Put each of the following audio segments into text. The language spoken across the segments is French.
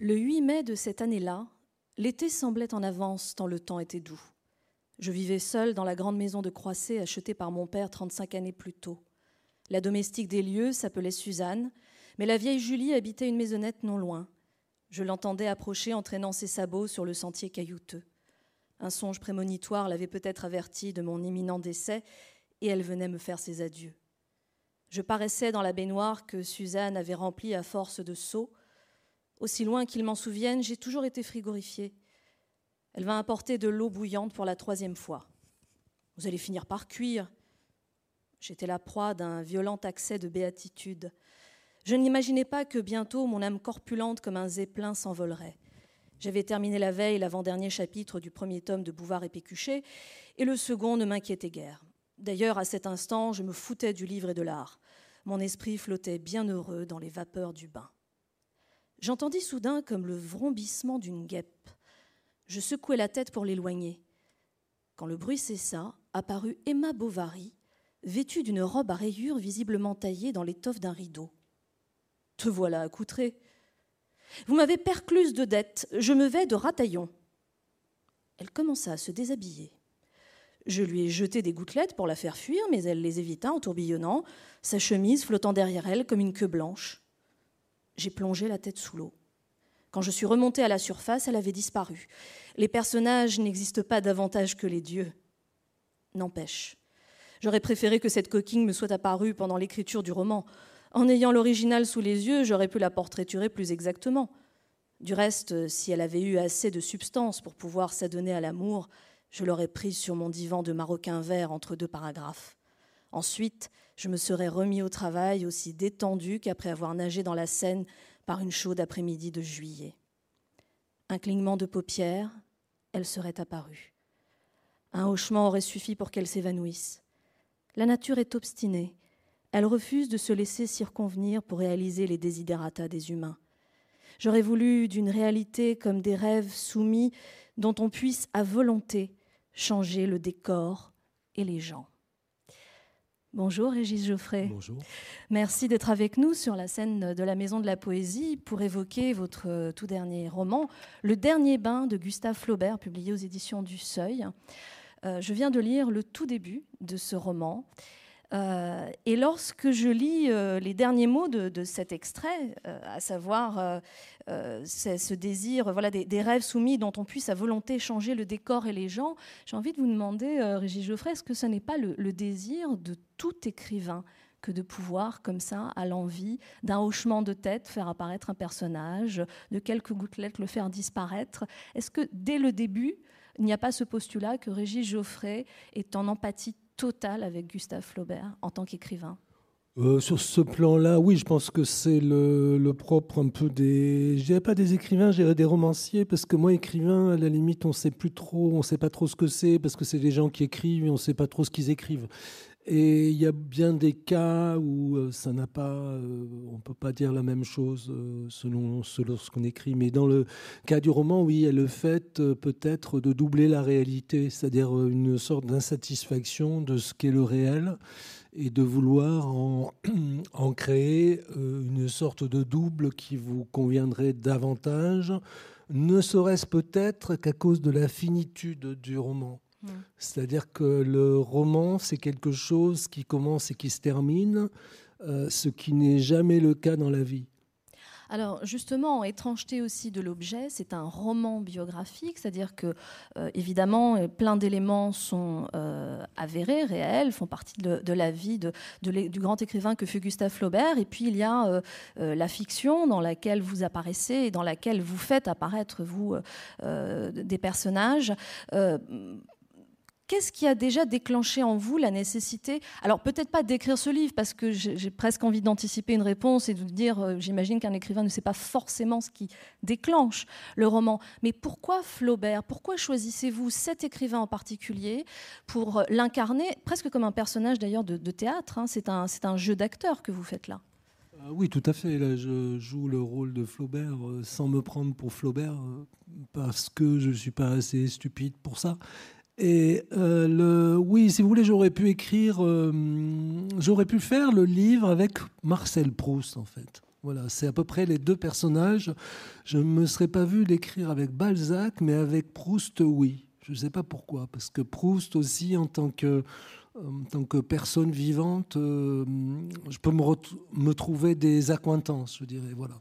Le 8 mai de cette année-là, l'été semblait en avance tant le temps était doux. Je vivais seule dans la grande maison de Croisset achetée par mon père 35 années plus tôt. La domestique des lieux s'appelait Suzanne, mais la vieille Julie habitait une maisonnette non loin. Je l'entendais approcher en traînant ses sabots sur le sentier caillouteux. Un songe prémonitoire l'avait peut-être avertie de mon imminent décès, et elle venait me faire ses adieux. Je paraissais dans la baignoire que Suzanne avait remplie à force de seaux, aussi loin qu'il m'en souvienne, j'ai toujours été frigorifiée. Elle va apporter de l'eau bouillante pour la troisième fois. Vous allez finir par cuire. J'étais la proie d'un violent accès de béatitude. Je n'imaginais pas que bientôt mon âme corpulente comme un zeppelin s'envolerait. J'avais terminé la veille l'avant-dernier chapitre du premier tome de Bouvard et Pécuchet, et le second ne m'inquiétait guère. D'ailleurs, à cet instant, je me foutais du livre et de l'art. Mon esprit flottait bien heureux dans les vapeurs du bain. J'entendis soudain comme le vrombissement d'une guêpe. Je secouai la tête pour l'éloigner. Quand le bruit cessa, apparut Emma Bovary, vêtue d'une robe à rayures visiblement taillée dans l'étoffe d'un rideau. Te voilà accoutrée. Vous m'avez percluse de dettes, je me vais de rataillon. Elle commença à se déshabiller. Je lui ai jeté des gouttelettes pour la faire fuir, mais elle les évita en tourbillonnant, sa chemise flottant derrière elle comme une queue blanche j'ai plongé la tête sous l'eau. Quand je suis remontée à la surface, elle avait disparu. Les personnages n'existent pas davantage que les dieux. N'empêche, j'aurais préféré que cette coquille me soit apparue pendant l'écriture du roman. En ayant l'original sous les yeux, j'aurais pu la portraiturer plus exactement. Du reste, si elle avait eu assez de substance pour pouvoir s'adonner à l'amour, je l'aurais prise sur mon divan de maroquin vert entre deux paragraphes. Ensuite, je me serais remis au travail aussi détendu qu'après avoir nagé dans la Seine par une chaude après-midi de juillet. Un clignement de paupières, elle serait apparue. Un hochement aurait suffi pour qu'elle s'évanouisse. La nature est obstinée. Elle refuse de se laisser circonvenir pour réaliser les désidérata des humains. J'aurais voulu d'une réalité comme des rêves soumis dont on puisse à volonté changer le décor et les gens. Bonjour Régis Geoffrey. Bonjour. Merci d'être avec nous sur la scène de la Maison de la Poésie pour évoquer votre euh, tout dernier roman, Le Dernier Bain de Gustave Flaubert, publié aux éditions du Seuil. Euh, je viens de lire le tout début de ce roman. Euh, et lorsque je lis euh, les derniers mots de, cet extrait, euh, à savoir ce désir, voilà, des, rêves soumis dont on puisse à volonté changer le décor et les gens, j'ai envie de vous demander, Régis Geoffrey, est-ce que ce n'est pas le, le, désir de tout écrivain que de pouvoir, comme ça, à l'envie, d'un hochement de tête, faire apparaître un personnage, de quelques gouttelettes le faire disparaître? Est-ce que dès le début, il n'y a pas ce postulat que Régis Geoffrey est en empathie total avec Gustave Flaubert en tant qu'écrivain euh, sur ce plan-là, oui, je pense que c'est le, propre un peu des, je dirais pas des écrivains, je dirais des romanciers, parce que moi, écrivain, à la limite, on sait plus trop, on sait pas trop ce que c'est, parce que c'est des gens qui écrivent et on sait pas trop ce qu'ils écrivent. Et il y a bien des cas où euh, ça n'a pas, euh, on peut pas dire la même chose selon, selon ce qu'on écrit. Mais dans le cas du roman, oui, il y a le fait peut-être de doubler la réalité, c'est-à-dire une sorte d'insatisfaction de ce qu'est le réel et de vouloir en, créer euh, une sorte de double qui vous conviendrait davantage, ne serait-ce peut-être qu'à cause de la finitude du roman. Hmm. C'est-à-dire que le roman, c'est quelque chose qui commence et qui se termine, euh, ce qui n'est jamais le cas dans la vie. Alors justement, étrangeté aussi de l'objet, c'est un roman biographique, c'est-à-dire que euh, évidemment plein d'éléments sont euh, avérés, réels, font partie de, la vie de, du grand écrivain que fut Gustave Flaubert. Et puis il y a euh, la fiction dans laquelle vous apparaissez et dans laquelle vous faites apparaître vous des personnages. Qu'est-ce qui a déjà déclenché en vous la nécessité, alors peut-être pas d'écrire ce livre, parce que j'ai presque envie d'anticiper une réponse et de dire, euh, j'imagine qu'un écrivain ne sait pas forcément ce qui déclenche le roman, mais pourquoi Flaubert? Pourquoi choisissez-vous cet écrivain en particulier pour l'incarner, presque comme un personnage d'ailleurs de, théâtre hein? C'est un, jeu d'acteur que vous faites là. Ah oui, tout à fait. Je joue le rôle de Flaubert euh, sans me prendre pour Flaubert euh, parce que je ne suis pas assez stupide pour ça. Et euh, le, oui, si vous voulez, j'aurais pu écrire, euh, j'aurais pu faire le livre avec Marcel Proust, en fait. Voilà, c'est à peu près les deux personnages. Je ne me serais pas vu l'écrire avec Balzac, mais avec Proust, oui. Je ne sais pas pourquoi, parce que Proust aussi, en tant que, personne vivante, euh, je peux me, me, trouver des accointances, je dirais. Voilà.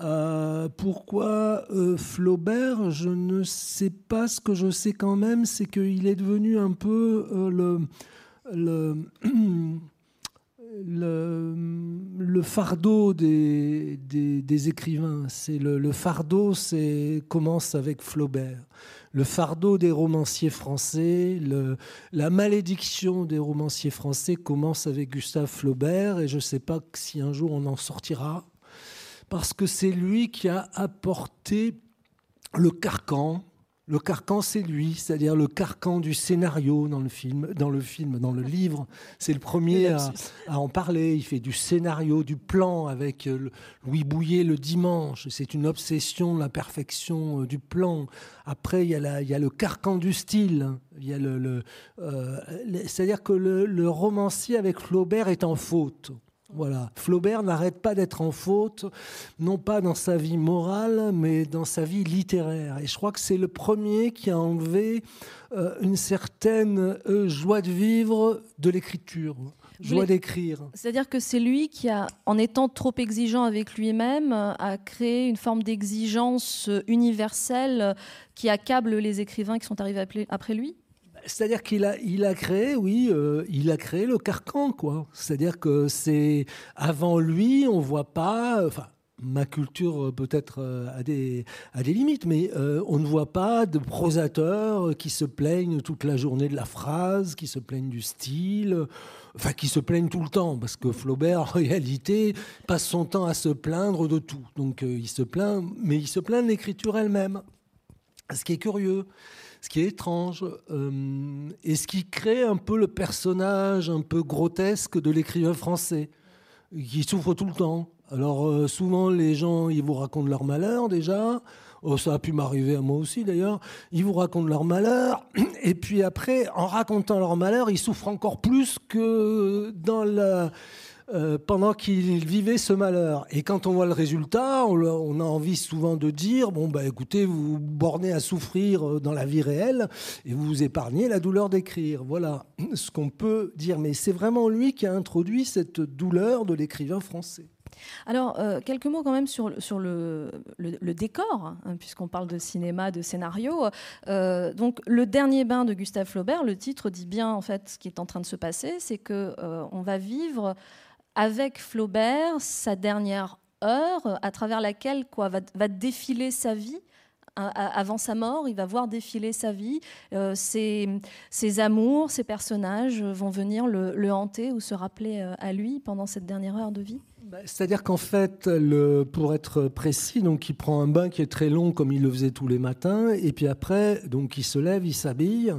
Euh, pourquoi euh, Flaubert Je ne sais pas. Ce que je sais quand même, c'est qu'il est devenu un peu le, le fardeau des, écrivains. C'est le, le, fardeau, c'est commence avec Flaubert. Le fardeau des romanciers français, la malédiction des romanciers français commence avec Gustave Flaubert, et je ne sais pas si un jour on en sortira, parce que c'est lui qui a apporté le carcan le carcan, c'est lui, c'est-à-dire le carcan du scénario dans le film, dans le film, dans le livre. C'est le premier à, en parler. Il fait du scénario, du plan avec euh, Louis Bouillet le dimanche. C'est une obsession la perfection euh, du plan. Après, il y a, il y a le carcan du style. Il y a le, euh, c'est-à-dire que le romancier avec Flaubert est en faute. Voilà. Flaubert n'arrête pas d'être en faute, non pas dans sa vie morale, mais dans sa vie littéraire. Et je crois que c'est le premier qui a enlevé euh, une certaine euh, joie de vivre de l'écriture, joie d'écrire. C'est-à-dire que c'est lui qui a, en étant trop exigeant avec lui-même, a créé une forme d'exigence universelle qui accable les écrivains qui sont arrivés après lui c'est-à-dire qu'il a, il a créé, oui, euh, il a créé le carcan, quoi. C'est-à-dire que c'est avant lui, on voit pas. Enfin, ma culture euh, peut-être euh, a des, a des limites, mais on ne voit pas de prosateurs qui se plaignent toute la journée de la phrase, qui se plaignent du style, enfin qui se plaignent tout le temps, parce que Flaubert, en réalité, passe son temps à se plaindre de tout. Donc il se plaint, mais il se plaint de l'écriture elle-même. Ce qui est curieux ce qui est étrange, euh, et ce qui crée un peu le personnage un peu grotesque de l'écrivain français, qui souffre tout le temps. Alors euh, souvent les gens, ils vous racontent leur malheur déjà, oh, ça a pu m'arriver à moi aussi d'ailleurs, ils vous racontent leur malheur, et puis après, en racontant leur malheur, ils souffrent encore plus que dans la euh, pendant qu'il vivait ce malheur. Et quand on voit le résultat, on, a envie souvent de dire bon, bah, écoutez, vous vous bornez à souffrir euh, dans la vie réelle et vous vous épargnez la douleur d'écrire. Voilà ce qu'on peut dire. Mais c'est vraiment lui qui a introduit cette douleur de l'écrivain français. Alors, euh, quelques mots quand même sur, sur le, décor, hein, puisqu'on parle de cinéma, de scénario. donc, le dernier bain de Gustave Flaubert, le titre dit bien en fait ce qui est en train de se passer, c'est que on va vivre avec Flaubert sa dernière heure à travers laquelle quoi, va, défiler sa vie. Hein, avant sa mort, il va voir défiler sa vie. Euh, ses, amours, ses personnages vont venir le, hanter ou se rappeler euh, à lui pendant cette dernière heure de vie bah, c'est-à-dire qu'en fait, le, pour être précis, donc il prend un bain qui est très long comme il le faisait tous les matins, et puis après, donc il se lève, il s'habille,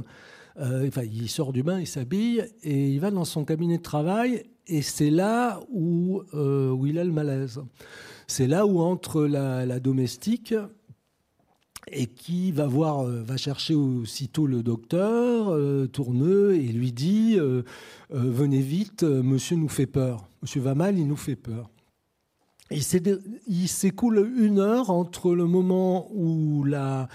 euh, enfin il sort du bain, il s'habille, et il va dans son cabinet de travail, et c'est là où, euh, où, il a le malaise. C'est là où entre la, domestique et qui va voir, euh, va chercher aussitôt le docteur euh, Tourneux et lui dit Venez vite, monsieur nous fait peur. Monsieur va mal, il nous fait peur. Il s'écoule une heure entre le moment où, la,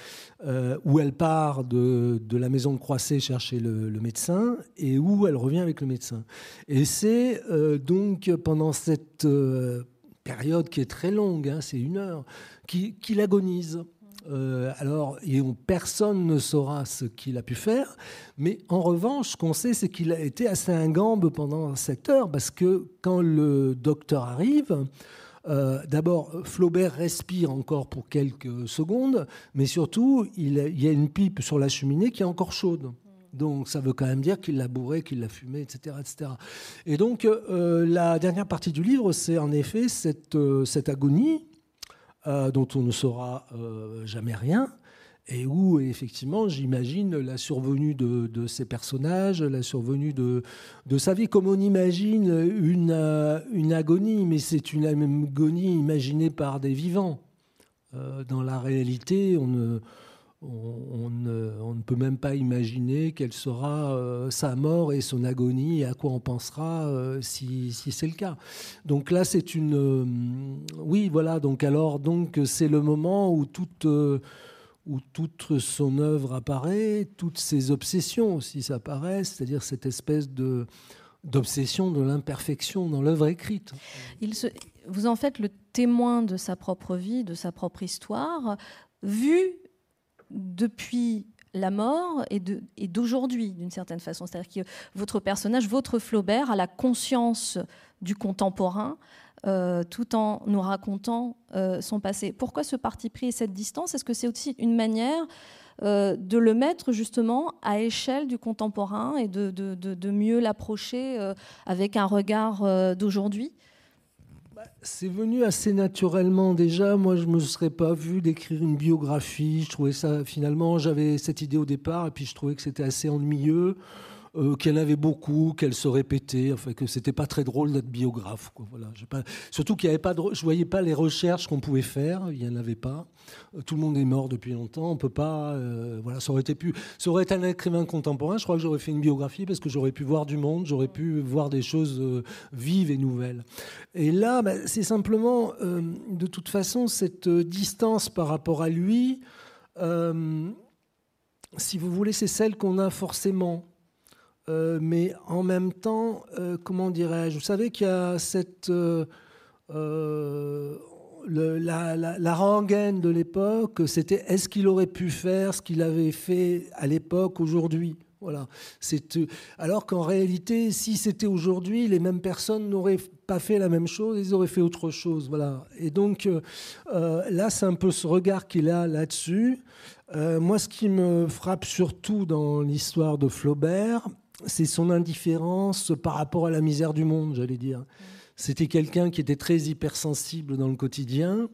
euh, où elle part de, de, la maison de Croisset chercher le, médecin et où elle revient avec le médecin. Et c'est euh, donc pendant cette euh, période qui est très longue, hein, c'est une heure, qu'il agonise. alors, et personne ne saura ce qu'il a pu faire, mais en revanche, ce qu'on sait, c'est qu'il a été assez ingambe pendant cette heure, parce que quand le docteur arrive, euh, d'abord, Flaubert respire encore pour quelques secondes, mais surtout, il, y a une pipe sur la cheminée qui est encore chaude. Donc ça veut quand même dire qu'il l'a bourré, qu'il l'a fumé, etc., etc. Et donc euh, la dernière partie du livre, c'est en effet cette, euh, cette agonie dont on ne saura jamais rien, et où effectivement j'imagine la survenue de, ces personnages, la survenue de, de, sa vie, comme on imagine une, euh, une agonie, mais c'est une agonie imaginée par des vivants. Euh, dans la réalité, on ne, on, ne, peut même pas imaginer quelle sera euh, sa mort et son agonie et à quoi on pensera euh, si, c'est le cas. Donc là, c'est une, oui, voilà. Donc alors, donc c'est le moment où toute où toute son œuvre apparaît, toutes ses obsessions aussi s'apparaissent, c'est-à-dire cette espèce de d'obsession de l'imperfection dans l'œuvre écrite. Il vous en faites le témoin de sa propre vie, de sa propre histoire, vu depuis la mort et d'aujourd'hui, d'une certaine façon. C'est-à-dire que votre personnage, votre Flaubert, a la conscience du contemporain, euh, tout en nous racontant euh, son passé. Pourquoi ce parti pris et cette distance? Est-ce que c'est aussi une manière euh, de le mettre justement à échelle du contemporain et de, mieux l'approcher avec un regard d'aujourd'hui? C'est venu assez naturellement déjà. Moi, je ne me serais pas vu d'écrire une biographie. Je trouvais ça, finalement, j'avais cette idée au départ, et puis je trouvais que c'était assez ennuyeux. Euh, qu'elle avait beaucoup, qu'elle se répétait, enfin que c'était pas très drôle d'être biographe. Quoi. Voilà, pas... Surtout qu'il y avait pas, de... je voyais pas les recherches qu'on pouvait faire, il y en avait pas. Euh, tout le monde est mort depuis longtemps, on peut pas. Euh, voilà, ça aurait été pu, ça aurait été un écrivain contemporain. Je crois que j'aurais fait une biographie parce que j'aurais pu voir du monde, j'aurais pu voir des choses vives et nouvelles. Et là, bah, c'est simplement, de toute façon, cette distance par rapport à lui. si vous voulez, c'est celle qu'on a forcément euh, mais en même temps, euh, comment dirais-je Vous savez qu'il y a cette. Euh, la, rengaine de l'époque, c'était est-ce qu'il aurait pu faire ce qu'il avait fait à l'époque aujourd'hui? Voilà. Alors qu'en réalité, si c'était aujourd'hui, les mêmes personnes n'auraient pas fait la même chose, ils auraient fait autre chose. Voilà. Et donc là, c'est un peu ce regard qu'il a là-dessus. moi, ce qui me frappe surtout dans l'histoire de Flaubert, c'est son indifférence par rapport à la misère du monde, j'allais dire. C'était quelqu'un qui était très hypersensible dans le quotidien,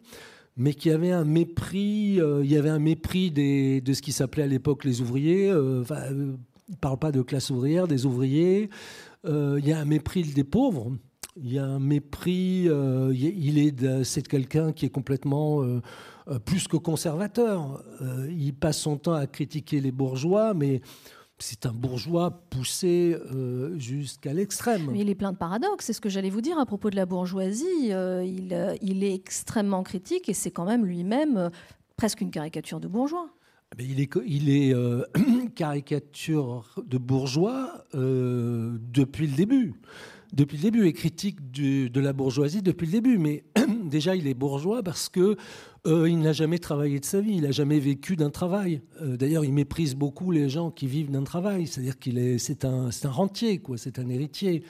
mais qui avait un mépris. Euh, il y avait un mépris de ce qui s'appelait à l'époque les ouvriers. Euh, enfin, euh, il ne parle pas de classe ouvrière, des ouvriers. il y a un mépris des pauvres. Il y a un mépris. il est, c'est quelqu'un qui est complètement plus que conservateur. il passe son temps à critiquer les bourgeois, mais c'est un bourgeois poussé euh, jusqu'à l'extrême. Mais il est plein de paradoxes, c'est ce que j'allais vous dire à propos de la bourgeoisie. Euh, il, euh, il, est extrêmement critique et c'est quand même lui-même presque une caricature de bourgeois. Mais il est, il est caricature de bourgeois depuis le début. Depuis le début, et critique de la bourgeoisie depuis le début. Mais déjà, il est bourgeois parce que euh, il n'a jamais travaillé de sa vie, il n'a jamais vécu d'un travail. Euh, d'ailleurs, il méprise beaucoup les gens qui vivent d'un travail, c'est-à-dire qu'il est, c'est un, un rentier, quoi, c'est un héritier.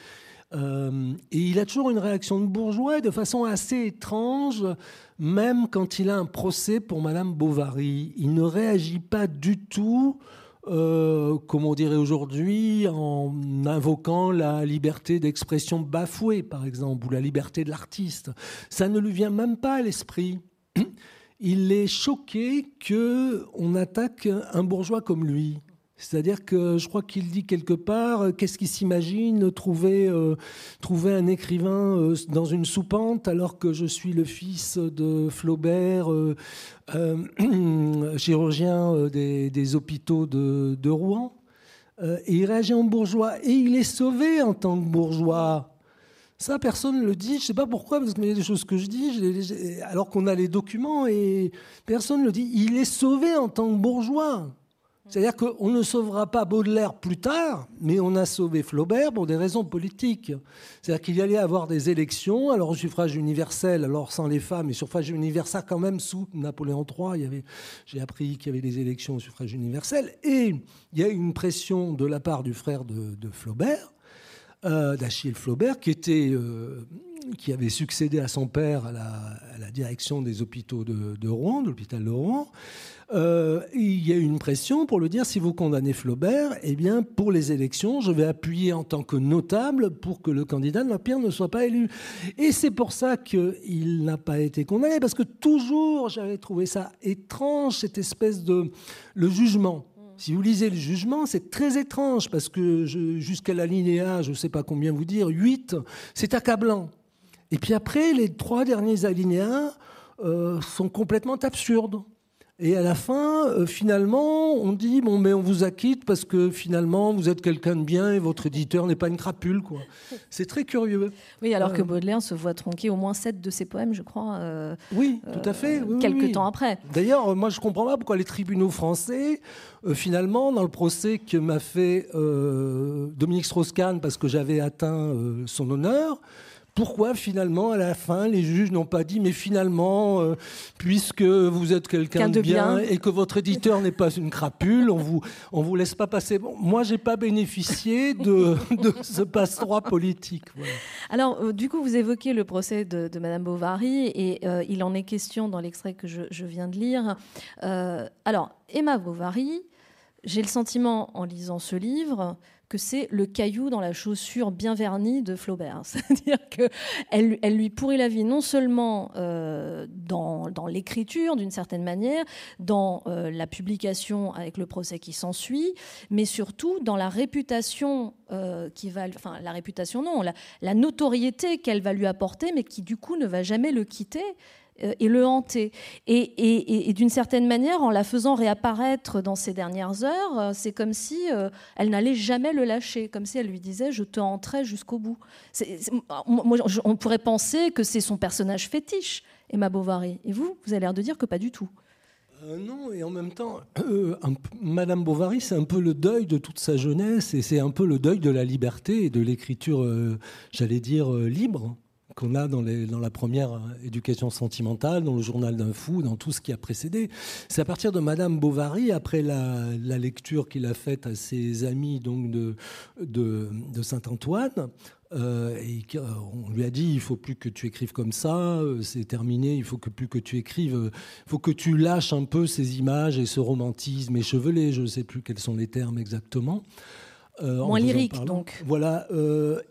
Euh, et il a toujours une réaction de bourgeois de façon assez étrange, même quand il a un procès pour Madame Bovary. Il ne réagit pas du tout, comme on dirait aujourd'hui, en invoquant la liberté d'expression bafouée, par exemple, ou la liberté de l'artiste. Ça ne lui vient même pas à l'esprit il est choqué que on attaque un bourgeois comme lui. C'est-à-dire que je crois qu'il dit quelque part, euh, qu'est-ce qu'il s'imagine trouver, euh, trouver un écrivain euh, dans une soupente alors que je suis le fils de Flaubert, chirurgien des, hôpitaux de, Rouen. et il réagit en bourgeois. Et il est sauvé en tant que bourgeois. Ça, personne ne le dit. Je ne sais pas pourquoi, parce qu'il y a des choses que je dis, alors qu'on a les documents, et personne ne le dit. Il est sauvé en tant que bourgeois. C'est-à-dire qu'on ne sauvera pas Baudelaire plus tard, mais on a sauvé Flaubert pour des raisons politiques. C'est-à-dire qu'il y allait avoir des élections, alors au suffrage universel, alors sans les femmes, et suffrage universel quand même sous Napoléon III. J'ai appris qu'il y avait des élections au suffrage universel. Et il y a une pression de la part du frère de Flaubert, euh, d'Achille Flaubert, qui, était, euh, qui avait succédé à son père à la, direction des hôpitaux de, Rouen, de l'hôpital de Rouen. Euh, il y a une pression pour le dire si vous condamnez Flaubert, eh bien, pour les élections, je vais appuyer en tant que notable pour que le candidat de l'Empire ne soit pas élu. Et c'est pour ça qu'il n'a pas été condamné, parce que toujours j'avais trouvé ça étrange, cette espèce de. le jugement. Si vous lisez le jugement, c'est très étrange parce que jusqu'à la linéa, je ne sais pas combien vous dire, 8, c'est accablant. Et puis après, les trois derniers alinéas euh, sont complètement absurdes. Et à la fin, euh, finalement, on dit bon, mais on vous acquitte parce que finalement, vous êtes quelqu'un de bien et votre éditeur n'est pas une crapule, quoi. C'est très curieux. Oui, alors que Baudelaire se voit tronquer au moins sept de ses poèmes, je crois. Euh, oui, tout à fait. quelques temps après. D'ailleurs, moi, je comprends pas pourquoi les tribunaux français, finalement, dans le procès que m'a fait Dominique Strauss-Kahn parce que j'avais atteint son honneur pourquoi finalement à la fin les juges n'ont pas dit mais finalement euh, puisque vous êtes quelqu'un de, bien, et que votre éditeur n'est pas une crapule on vous on vous laisse pas passer. Bon, moi j'ai pas bénéficié de, ce passe-droit politique alors euh, du coup vous évoquez le procès de, Madame Bovary et euh, il en est question dans l'extrait que je, je, viens de lire. Alors Emma Bovary j'ai le sentiment en lisant ce livre que c'est le caillou dans la chaussure bien vernie de Flaubert. C'est-à-dire qu'elle elle lui pourrit la vie non seulement euh, dans, l'écriture d'une certaine manière, dans euh, la publication avec le procès qui s'ensuit, mais surtout dans la réputation euh, qui va, enfin la réputation non, la, notoriété qu'elle va lui apporter, mais qui du coup ne va jamais le quitter et le hanter. Et, d'une certaine manière, en la faisant réapparaître dans ces dernières heures, euh, c'est comme si euh, elle n'allait jamais le lâcher, comme si elle lui disait je te hanterai jusqu'au bout. on pourrait penser que c'est son personnage fétiche, Emma Bovary. Et vous, vous avez l'air de dire que pas du tout. non, et en même temps, Madame Bovary, c'est un peu le deuil de toute sa jeunesse, et c'est un peu le deuil de la liberté et de l'écriture, j'allais dire, libre qu'on a dans, la première euh, éducation sentimentale, dans le journal d'un fou, dans tout ce qui a précédé. C'est à partir de Madame Bovary, après la, lecture qu'il a faite à ses amis donc de, de, Saint-Antoine, euh, et euh, on lui a dit il faut plus que tu écrives comme ça, c'est terminé, il faut que plus que tu écrives, il faut que tu lâches un peu ces images et ce romantisme échevelé, je ne sais plus quels sont les termes exactement. Moins lyrique donc. Voilà,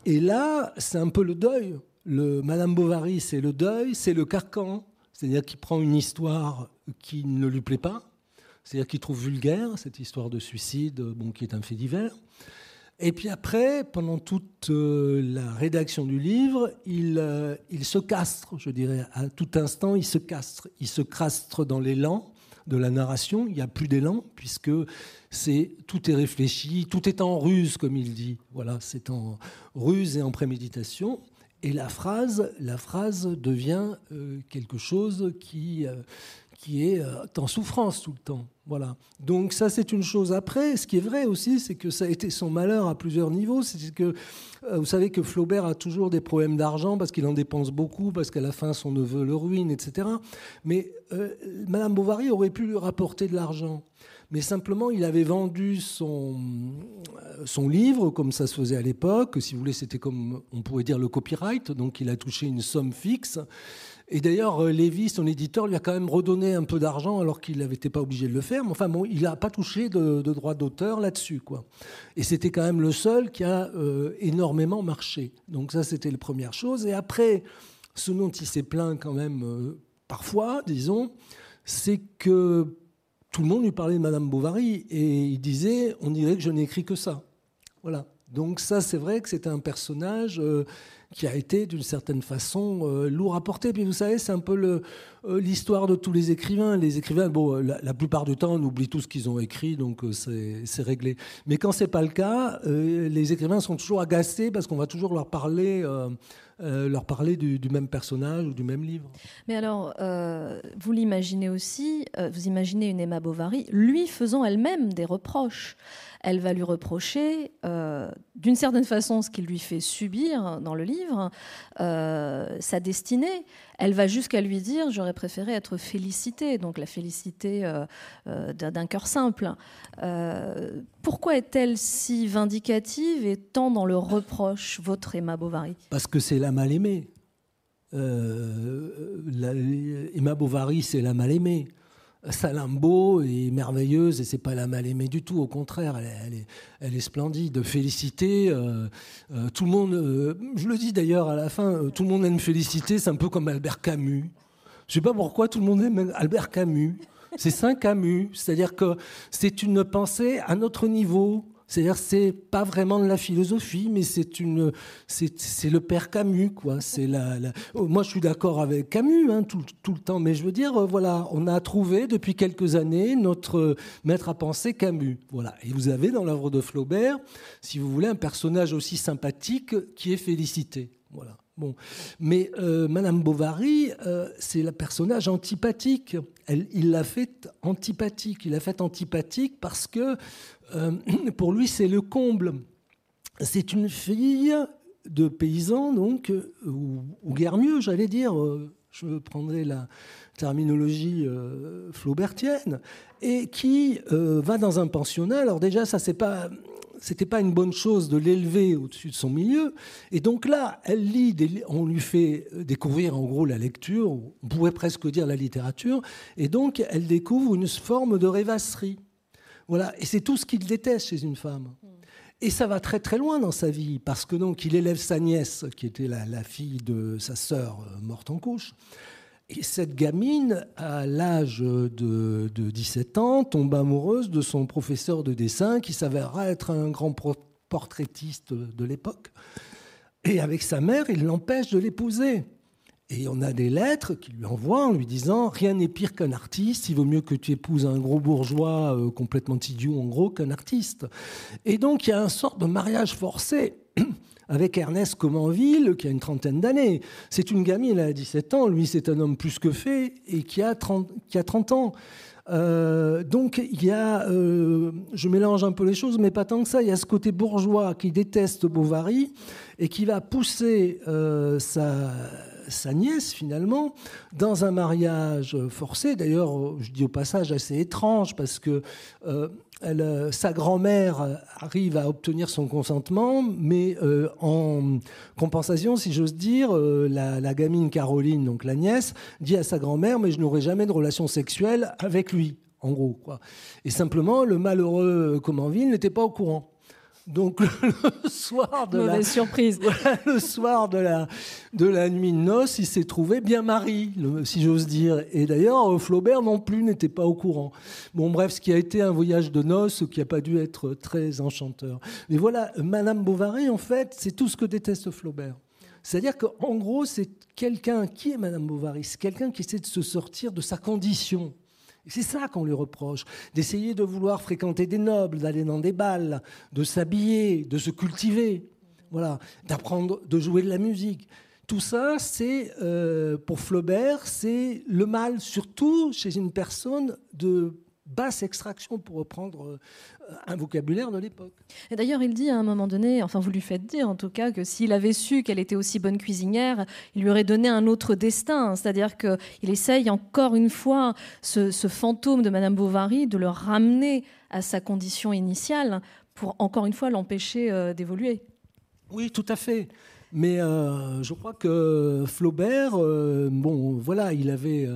et là c'est un peu le deuil le Madame Bovary, c'est le deuil, c'est le carcan, c'est-à-dire qu'il prend une histoire qui ne lui plaît pas, c'est-à-dire qu'il trouve vulgaire cette histoire de suicide, bon, qui est un fait divers. Et puis après, pendant toute euh, la rédaction du livre, il, euh, il se castre, je dirais, à tout instant, il se castre. Il se castre dans l'élan de la narration, il n'y a plus d'élan, puisque tout est réfléchi, tout est en ruse, comme il dit. Voilà, c'est en ruse et en préméditation. Et la phrase, la phrase devient euh, quelque chose qui, euh, qui est euh, en souffrance tout le temps. Voilà. Donc ça, c'est une chose. Après, ce qui est vrai aussi, c'est que ça a été son malheur à plusieurs niveaux. C'est que vous savez que Flaubert a toujours des problèmes d'argent parce qu'il en dépense beaucoup, parce qu'à la fin, son neveu le ruine, etc. Mais Madame Bovary aurait pu lui rapporter de l'argent mais simplement il avait vendu son, euh, son livre, comme ça se faisait à l'époque. Si vous voulez, c'était comme on pourrait dire le copyright, donc il a touché une somme fixe. Et d'ailleurs, euh, Lévy, son éditeur, lui a quand même redonné un peu d'argent alors qu'il n'était pas obligé de le faire. Mais enfin, bon, il n'a pas touché de, droit d'auteur là-dessus. quoi. Et c'était quand même le seul qui a euh, énormément marché. Donc ça, c'était la première chose. Et après, ce dont il s'est plaint quand même parfois, disons, c'est que tout le monde lui parlait de Madame Bovary et il disait on dirait que je n'écris que ça. Voilà. Donc ça, c'est vrai que c'était un personnage euh, qui a été d'une certaine façon euh, lourd à porter. Puis vous savez, c'est un peu euh, l'histoire de tous les écrivains. Les écrivains, bon, la, plupart du temps, on oublie tout ce qu'ils ont écrit, donc c'est réglé. Mais quand c'est pas le cas, les écrivains sont toujours agacés parce qu'on va toujours leur parler euh, leur parler du, même personnage ou du même livre. Mais alors, euh, vous l'imaginez aussi, euh, vous imaginez une Emma Bovary, lui faisant elle-même des reproches elle va lui reprocher, euh, d'une certaine façon, ce qu'il lui fait subir dans le livre, euh, sa destinée. Elle va jusqu'à lui dire J'aurais préféré être félicitée, donc la félicité euh, d'un cœur simple. pourquoi est-elle si vindicative et tant dans le reproche, votre Emma Bovary? Parce que c'est la mal-aimée. Emma Bovary, c'est la mal-aimée. Salambo est merveilleuse et c'est pas la mal aimée du tout. Au contraire, elle est, elle est, splendide. Félicité, euh, euh, tout le monde. Euh, je le dis d'ailleurs à la fin. tout le monde aime Félicité. C'est un peu comme Albert Camus. Je sais pas pourquoi tout le monde aime Albert Camus. C'est Saint Camus, c'est-à-dire que c'est une pensée à notre niveau C'est-à-dire, c'est pas vraiment de la philosophie, mais c'est une, c'est le père Camus, quoi. C'est la, oh, moi, je suis d'accord avec Camus hein, tout, tout, le temps, mais je veux dire, euh, voilà, on a trouvé depuis quelques années notre maître à penser Camus, voilà. Et vous avez dans l'œuvre de Flaubert, si vous voulez, un personnage aussi sympathique qui est Félicité, voilà. Bon, mais euh, Madame Bovary, euh, c'est le personnage antipathique. Il l'a fait antipathique. Il l'a fait antipathique parce que euh, pour lui, c'est le comble. C'est une fille de paysan, donc, ou, ou guère mieux, j'allais dire. Je prendrai la terminologie flaubertienne, et qui va dans un pensionnat. Alors déjà, ça c'est pas c'était pas une bonne chose de l'élever au-dessus de son milieu. Et donc là, elle lit, on lui fait découvrir en gros la lecture, on pourrait presque dire la littérature, et donc elle découvre une forme de rêvasserie. Voilà, et c'est tout ce qu'il déteste chez une femme. Et ça va très très loin dans sa vie, parce que donc il élève sa nièce, qui était la, la fille de sa sœur euh, morte en couche, et cette gamine, à l'âge de, 17 ans, tombe amoureuse de son professeur de dessin, qui s'avérera être un grand portraitiste de l'époque. Et avec sa mère, il l'empêche de l'épouser. Et on a des lettres qu'il lui envoie en lui disant Rien n'est pire qu'un artiste, il vaut mieux que tu épouses un gros bourgeois euh, complètement idiot, en gros, qu'un artiste. Et donc il y a un sort de mariage forcé avec Ernest Comenville, qui a une trentaine d'années. C'est une gamine, elle a 17 ans, lui c'est un homme plus que fait, et qui a 30, qui a 30 ans. Euh, donc il y a, euh, je mélange un peu les choses, mais pas tant que ça, il y a ce côté bourgeois qui déteste Bovary et qui va pousser euh, sa sa nièce finalement dans un mariage forcé. D'ailleurs, je dis au passage assez étrange parce que euh, elle, sa grand-mère arrive à obtenir son consentement, mais euh, en compensation, si j'ose dire, euh, la, la, gamine Caroline, donc la nièce, dit à sa grand-mère Mais je n'aurai jamais de relation sexuelle avec lui, en gros. Quoi. Et simplement, le malheureux Comenville n'était pas au courant. Donc le soir de la surprise, le soir de la de la nuit de noces, il s'est trouvé bien mari, si j'ose dire. Et d'ailleurs, Flaubert non plus n'était pas au courant. Bon, bref, ce qui a été un voyage de noces qui n'a pas dû être très enchanteur. Mais voilà, Madame Bovary, en fait, c'est tout ce que déteste Flaubert. C'est-à-dire qu'en gros, c'est quelqu'un qui est Madame Bovary, c'est quelqu'un qui essaie de se sortir de sa condition c'est ça qu'on lui reproche, d'essayer de vouloir fréquenter des nobles, d'aller dans des balles, de s'habiller, de se cultiver, voilà, d'apprendre, de jouer de la musique. Tout ça, c'est euh, pour Flaubert, c'est le mal, surtout chez une personne de basse extraction, pour reprendre euh, un vocabulaire de l'époque. Et d'ailleurs, il dit à un moment donné, enfin vous lui faites dire en tout cas, que s'il avait su qu'elle était aussi bonne cuisinière, il lui aurait donné un autre destin. C'est-à-dire qu'il essaye encore une fois ce, fantôme de Madame Bovary de le ramener à sa condition initiale pour encore une fois l'empêcher euh, d'évoluer. Oui, tout à fait. Mais euh, je crois que Flaubert, bon, voilà, il avait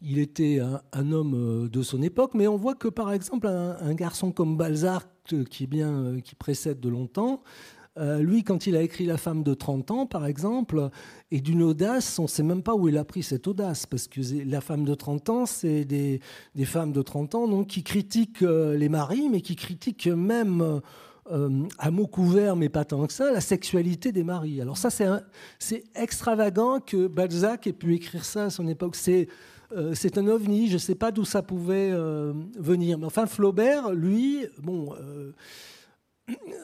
il était un, homme euh, de son époque, mais on voit que par exemple un, garçon comme Balzac, euh, qui, bien, euh, précède de longtemps, lui, quand il a écrit La femme de 30 ans, par exemple, et d'une audace, on ne sait même pas où il a pris cette audace, parce que La femme de 30 ans, c'est des, femmes de 30 ans donc, qui critiquent les maris, mais qui critiquent même... à mots couverts, mais pas tant que ça, la sexualité des maris. Alors ça, c'est extravagant que Balzac ait pu écrire ça à son époque. Euh, c'est un ovni, je ne sais pas d'où ça pouvait euh, venir. Mais enfin, Flaubert, lui, bon, euh,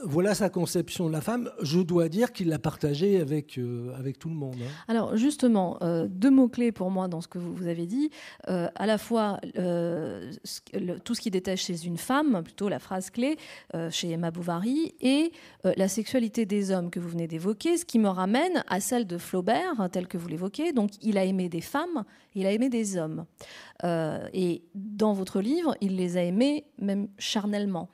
voilà sa conception de la femme. Je dois dire qu'il l'a partagée avec, euh, avec tout le monde. Hein. Alors justement, euh, deux mots-clés pour moi dans ce que vous, avez dit. Euh, à la fois tout ce qui détache chez une femme, plutôt la phrase clé chez Emma Bovary, et la sexualité des hommes que vous venez d'évoquer, ce qui me ramène à celle de Flaubert, hein, tel que vous l'évoquez. Donc il a aimé des femmes, il a aimé des hommes. et dans votre livre, il les a aimés même charnellement.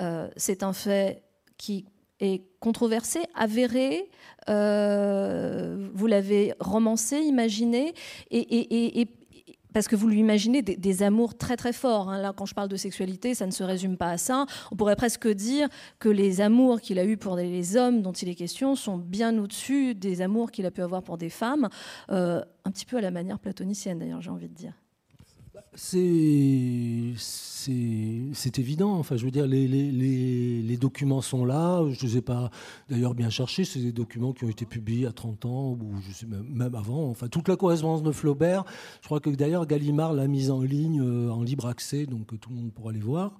Euh, c'est un fait qui est controversé, avéré. Euh, vous l'avez romancé, imaginé, et, parce que vous lui imaginez des, amours très très forts. Hein. Là, quand je parle de sexualité, ça ne se résume pas à ça. On pourrait presque dire que les amours qu'il a eus pour les hommes dont il est question sont bien au-dessus des amours qu'il a pu avoir pour des femmes, euh, un petit peu à la manière platonicienne d'ailleurs, j'ai envie de dire. C'est évident. Enfin, je veux dire, les, documents sont là. Je ne les ai pas d'ailleurs bien cherchés. C'est des documents qui ont été publiés à 30 ans, ou même, avant. Enfin, toute la correspondance de Flaubert, je crois que d'ailleurs Gallimard l'a mise en ligne euh, en libre accès, donc tout le monde pourra les voir.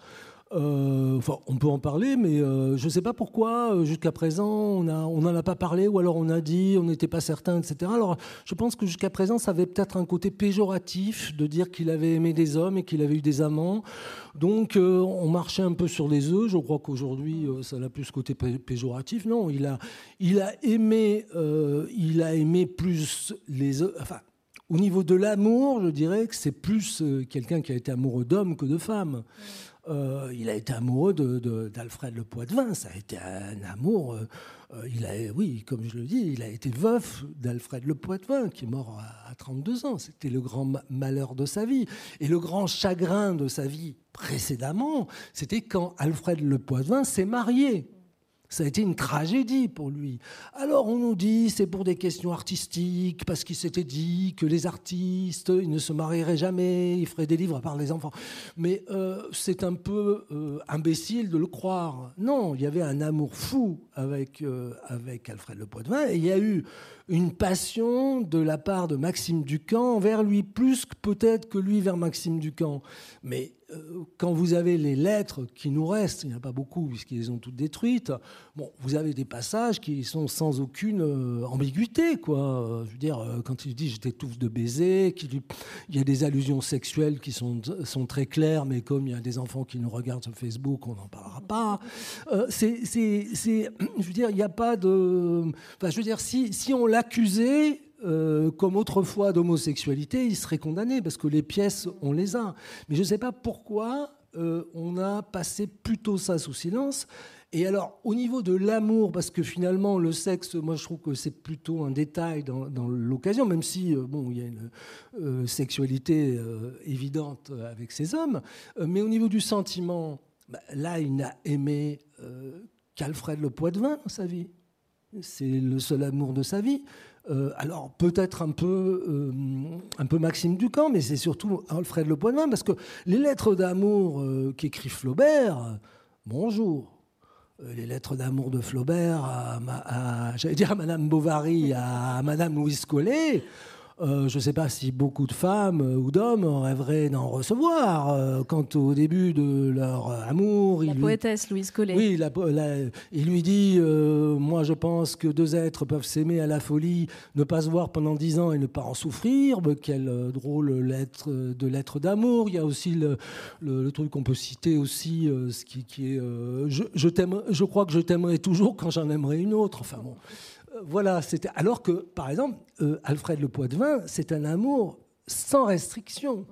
Euh, on peut en parler, mais euh, je ne sais pas pourquoi, euh, jusqu'à présent, on n'en a pas parlé, ou alors on a dit, on n'était pas certain, etc. Alors, je pense que jusqu'à présent, ça avait peut-être un côté péjoratif de dire qu'il avait aimé des hommes et qu'il avait eu des amants. Donc, on marchait un peu sur les œufs. Je crois qu'aujourd'hui, ça n'a plus ce côté péjoratif. Non, il a, il a aimé, il a aimé plus les Enfin, au niveau de l'amour, je dirais que c'est plus quelqu'un qui a été amoureux d'hommes que de femmes. Euh, il a été amoureux d'Alfred Le Poitvin. Ça a été un amour. Euh, euh, il a, oui, comme je le dis, il a été veuf d'Alfred Le Poitvin, qui est mort à, 32 ans. C'était le grand malheur de sa vie. Et le grand chagrin de sa vie précédemment, c'était quand Alfred Le Poitvin s'est marié. Ça a été une tragédie pour lui. Alors on nous dit c'est pour des questions artistiques, parce qu'il s'était dit que les artistes, ils ne se marieraient jamais, ils feraient des livres par les enfants. Mais euh, c'est un peu euh, imbécile de le croire. Non, il y avait un amour fou avec, euh, avec Alfred Le Poitvin, et il y a eu une passion de la part de Maxime Ducamp envers lui, plus peut-être que lui vers Maxime Ducamp. Mais quand vous avez les lettres qui nous restent, il n'y en a pas beaucoup puisqu'ils les ont toutes détruites, bon, vous avez des passages qui sont sans aucune euh, ambiguïté. Quoi. Je veux dire, euh, quand il dit je t'étouffe de baiser, il y a des allusions sexuelles qui sont, sont très claires, mais comme il y a des enfants qui nous regardent sur Facebook, on n'en parlera pas. c'est, je veux dire, il n'y a pas de... Enfin, je veux dire, si, si on l'accusait euh, comme autrefois d'homosexualité, il serait condamné parce que les pièces, on les a. Mais je ne sais pas pourquoi euh, on a passé plutôt ça sous silence. Et alors, au niveau de l'amour, parce que finalement, le sexe, moi je trouve que c'est plutôt un détail dans, l'occasion, même si, euh, bon, il y a une sexualité évidente avec ces hommes. mais au niveau du sentiment, bah, là, il n'a aimé qu'Alfred Le Poitvin dans sa vie. C'est le seul amour de sa vie. Euh, alors peut-être un peu, euh, un peu Maxime Ducamp, mais c'est surtout Alfred Le Poitvin, parce que les lettres d'amour euh, qu'écrit Flaubert, bonjour. Les lettres d'amour de Flaubert à, à Madame Bovary, à Madame Louise Collet, euh, je ne sais pas si beaucoup de femmes euh, ou d'hommes rêveraient d'en recevoir. Euh, quand au début de leur amour, la poétesse Louise Collet. Oui, il lui dit Moi, je pense que deux êtres peuvent s'aimer à la folie, ne pas se voir pendant dix ans et ne pas en souffrir. quelle drôle lettre de lettre d'amour. Il y a aussi le, truc qu'on peut citer aussi, ce qui, qui est je, je, je crois que je t'aimerai toujours quand j'en aimerai une autre. Enfin bon voilà, c'était alors que, par exemple, euh, Alfred Le Poitvin, c'est un amour sans restriction. Mm.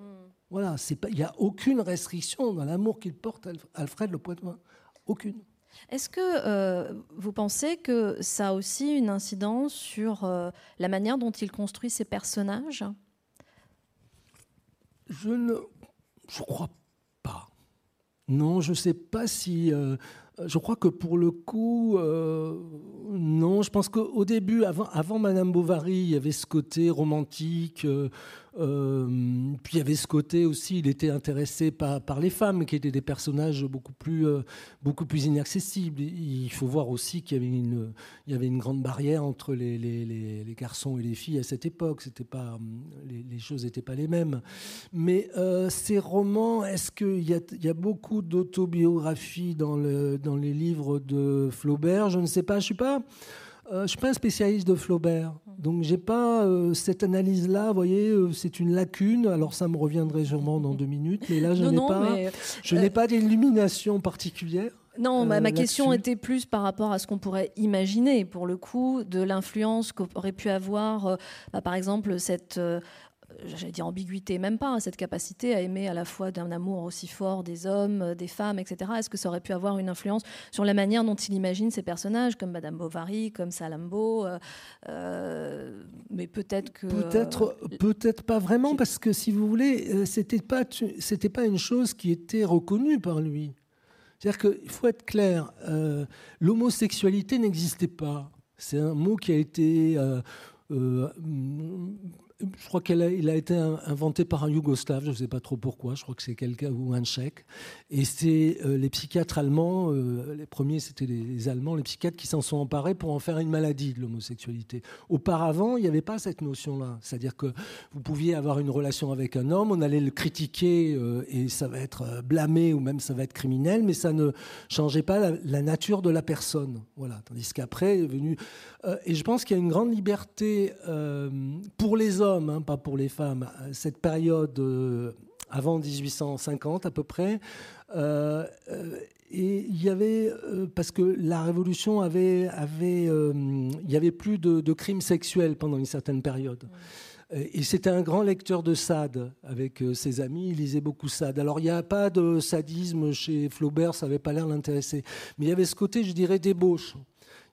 Voilà, il n'y a aucune restriction dans l'amour qu'il porte Alfred Le Poitvin, aucune. Est-ce que euh, vous pensez que ça a aussi une incidence sur euh, la manière dont il construit ses personnages? Je ne, je crois pas. Non, je ne sais pas si je crois que pour le coup, euh, non. Je pense qu'au début, avant, Madame Bovary, il y avait ce côté romantique, euh, euh, puis il y avait ce côté aussi, il était intéressé par, les femmes, qui étaient des personnages beaucoup plus, euh, beaucoup plus inaccessibles. Il faut voir aussi qu'il y avait une, grande barrière entre les, garçons et les filles à cette époque. C'était pas, les, choses n'étaient pas les mêmes. Mais euh, ces romans, est-ce qu'il y a, beaucoup d'autobiographies dans, le, dans les livres de Flaubert? Je ne sais pas, je suis pas. Euh, je ne suis pas un spécialiste de Flaubert, donc j'ai pas euh, cette analyse-là. Vous voyez, euh, c'est une lacune. Alors ça me reviendrait sûrement dans deux minutes, mais là je n'ai pas, je n'ai pas d'illumination particulière. Non, ma, question était plus par rapport à ce qu'on pourrait imaginer, pour le coup, de l'influence qu'aurait pu avoir, bah, par exemple, cette j'allais dire ambiguïté, même pas, hein, cette capacité à aimer à la fois d'un amour aussi fort des hommes, euh, des femmes, etc. Est-ce que ça aurait pu avoir une influence sur la manière dont il imagine ces personnages, comme Madame Bovary, comme Salambo euh, euh, Mais peut-être que peut-être peut-être pas vraiment, parce que si vous voulez, c'était pas c'était pas une chose qui était reconnue par lui. C'est-à-dire qu'il faut être clair, l'homosexualité n'existait pas. C'est un mot qui a été je crois qu'il a, été inventé par un Yougoslave, je ne sais pas trop pourquoi, je crois que c'est quelqu'un ou un Tchèque. Et c'est euh, les psychiatres allemands, euh, les premiers c'était les, Allemands, les psychiatres qui s'en sont emparés pour en faire une maladie de l'homosexualité. Auparavant, il n'y avait pas cette notion-là. C'est-à-dire que vous pouviez avoir une relation avec un homme, on allait le critiquer euh, et ça va être blâmé ou même ça va être criminel, mais ça ne changeait pas la, la nature de la personne. Voilà. Tandis qu'après est venu. et je pense qu'il y a une grande liberté pour les hommes Hein, pas pour les femmes, cette période euh, avant 1850 à peu près. Euh, euh, et il y avait, parce que la Révolution avait, avait il y avait plus de, crimes sexuels pendant une certaine période. Et c'était un grand lecteur de Sade avec ses amis, il lisait beaucoup Sade. Alors il n'y a pas de sadisme chez Flaubert, ça n'avait pas l'air l'intéresser. Mais il y avait ce côté, je dirais, débauche.